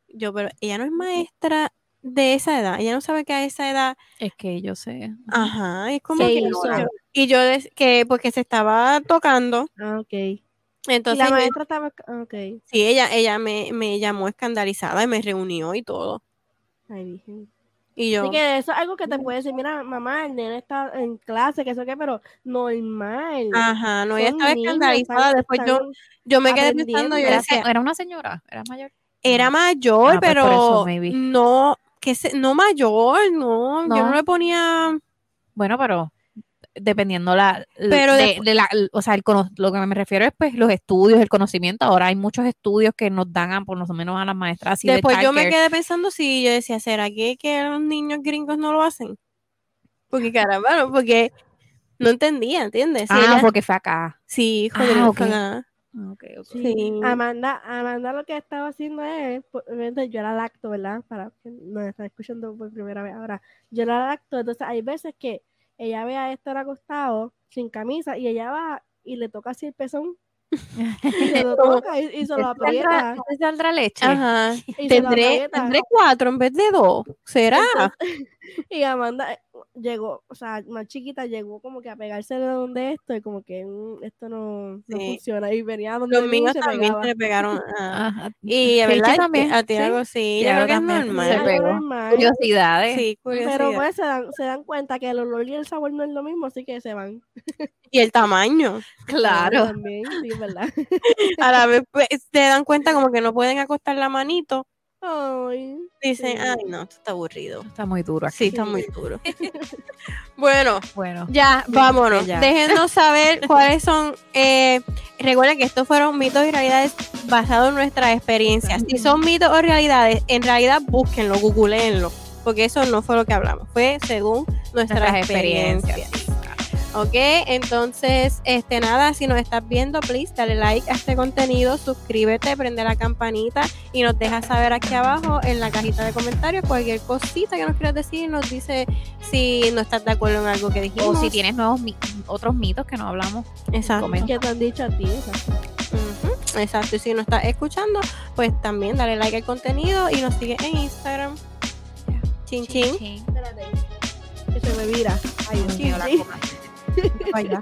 yo, pero ella no es maestra de esa edad, ella no sabe que a esa edad, Es que yo sé. ajá, es como ¿Qué que yo- y yo que porque se estaba tocando, Ah, ok. Entonces la maestra estaba, ah, ok, sí, ella, ella me, me llamó escandalizada y me reunió y todo. ay, virgen. Y yo, Así que eso es algo que te puede decir, mira, mamá, el nene está en clase, que eso qué, pero normal. ajá, no, ella estaba escandalizada, después yo, yo me quedé pensando, yo Era, decía, era una señora, era mayor. era mayor, Ah, pues pero eso, no, que se, no mayor, no, yo no le ponía, Bueno, pero dependiendo la, Pero de, de la, o sea, el cono- lo que me refiero es pues los estudios, el conocimiento. Ahora hay muchos estudios que nos dan a, por lo menos a las maestras así de Después yo me quedé pensando si yo decía, ¿será que, que los niños gringos no lo hacen? Porque caramba, no, porque no entendía, ¿entiendes? Si Ah, ella- porque fue acá. sí, Ah, joder, ok. fue acá. Ah, ok, ok. Sí. Amanda, Amanda lo que estaba haciendo es, yo la lacto, ¿verdad? Para que nos están escuchando por primera vez ahora. Yo la lacto, entonces hay veces que ella ve a Héctor acostado, sin camisa, y ella va y le toca así el pezón, y se lo toca y, y se lo aprieta. ¿Te saldrá leche? Ajá. Y se lo Tendré, aprieta. tendré cuatro en vez de dos. ¿Será? Entonces, y Amanda eh, llegó, o sea, más chiquita, llegó como que a pegarse de donde esto, y como que mm, esto no, no Sí. funciona. Y venía donde Los míos se también pegaba. se le pegaron. Y de verdad, también, a ti sí. algo así. Y Yo creo que es se normal. pegó. algo normal. Curiosidades. Sí, curiosidad. Pero pues se dan, se dan cuenta que el olor y el sabor no es lo mismo, así que se van. Y el tamaño. Claro. También, sí, ¿verdad? A la vez pues, se dan cuenta como que no pueden acostar la manito. Ay, Dicen, Sí. ay, no, esto está aburrido. Está muy duro aquí. Sí, está muy duro. bueno, Bueno. ya, vámonos. ya. Déjenos saber cuáles son. Eh, recuerden que estos fueron mitos y realidades basados en nuestras experiencias. Si son mitos o realidades, en realidad búsquenlo, googleenlo. Porque eso no fue lo que hablamos, fue según nuestras, Nuestras experiencias. experiencias. Ok, entonces, este nada, si nos estás viendo, please dale like a este contenido, suscríbete, prende la campanita y nos dejas saber aquí abajo en la cajita de comentarios cualquier cosita que nos quieras decir, nos dice si no estás de acuerdo en algo que dijimos. O si tienes nuevos otros mitos que no hablamos. Exacto. ¿Qué te han dicho a ti? Exacto. Y si nos estás escuchando, pues también dale like al contenido y nos sigue en Instagram. Chin chin. chin. Espérate. se me vira. Ay, Dios mío, la. Copa. Vaya.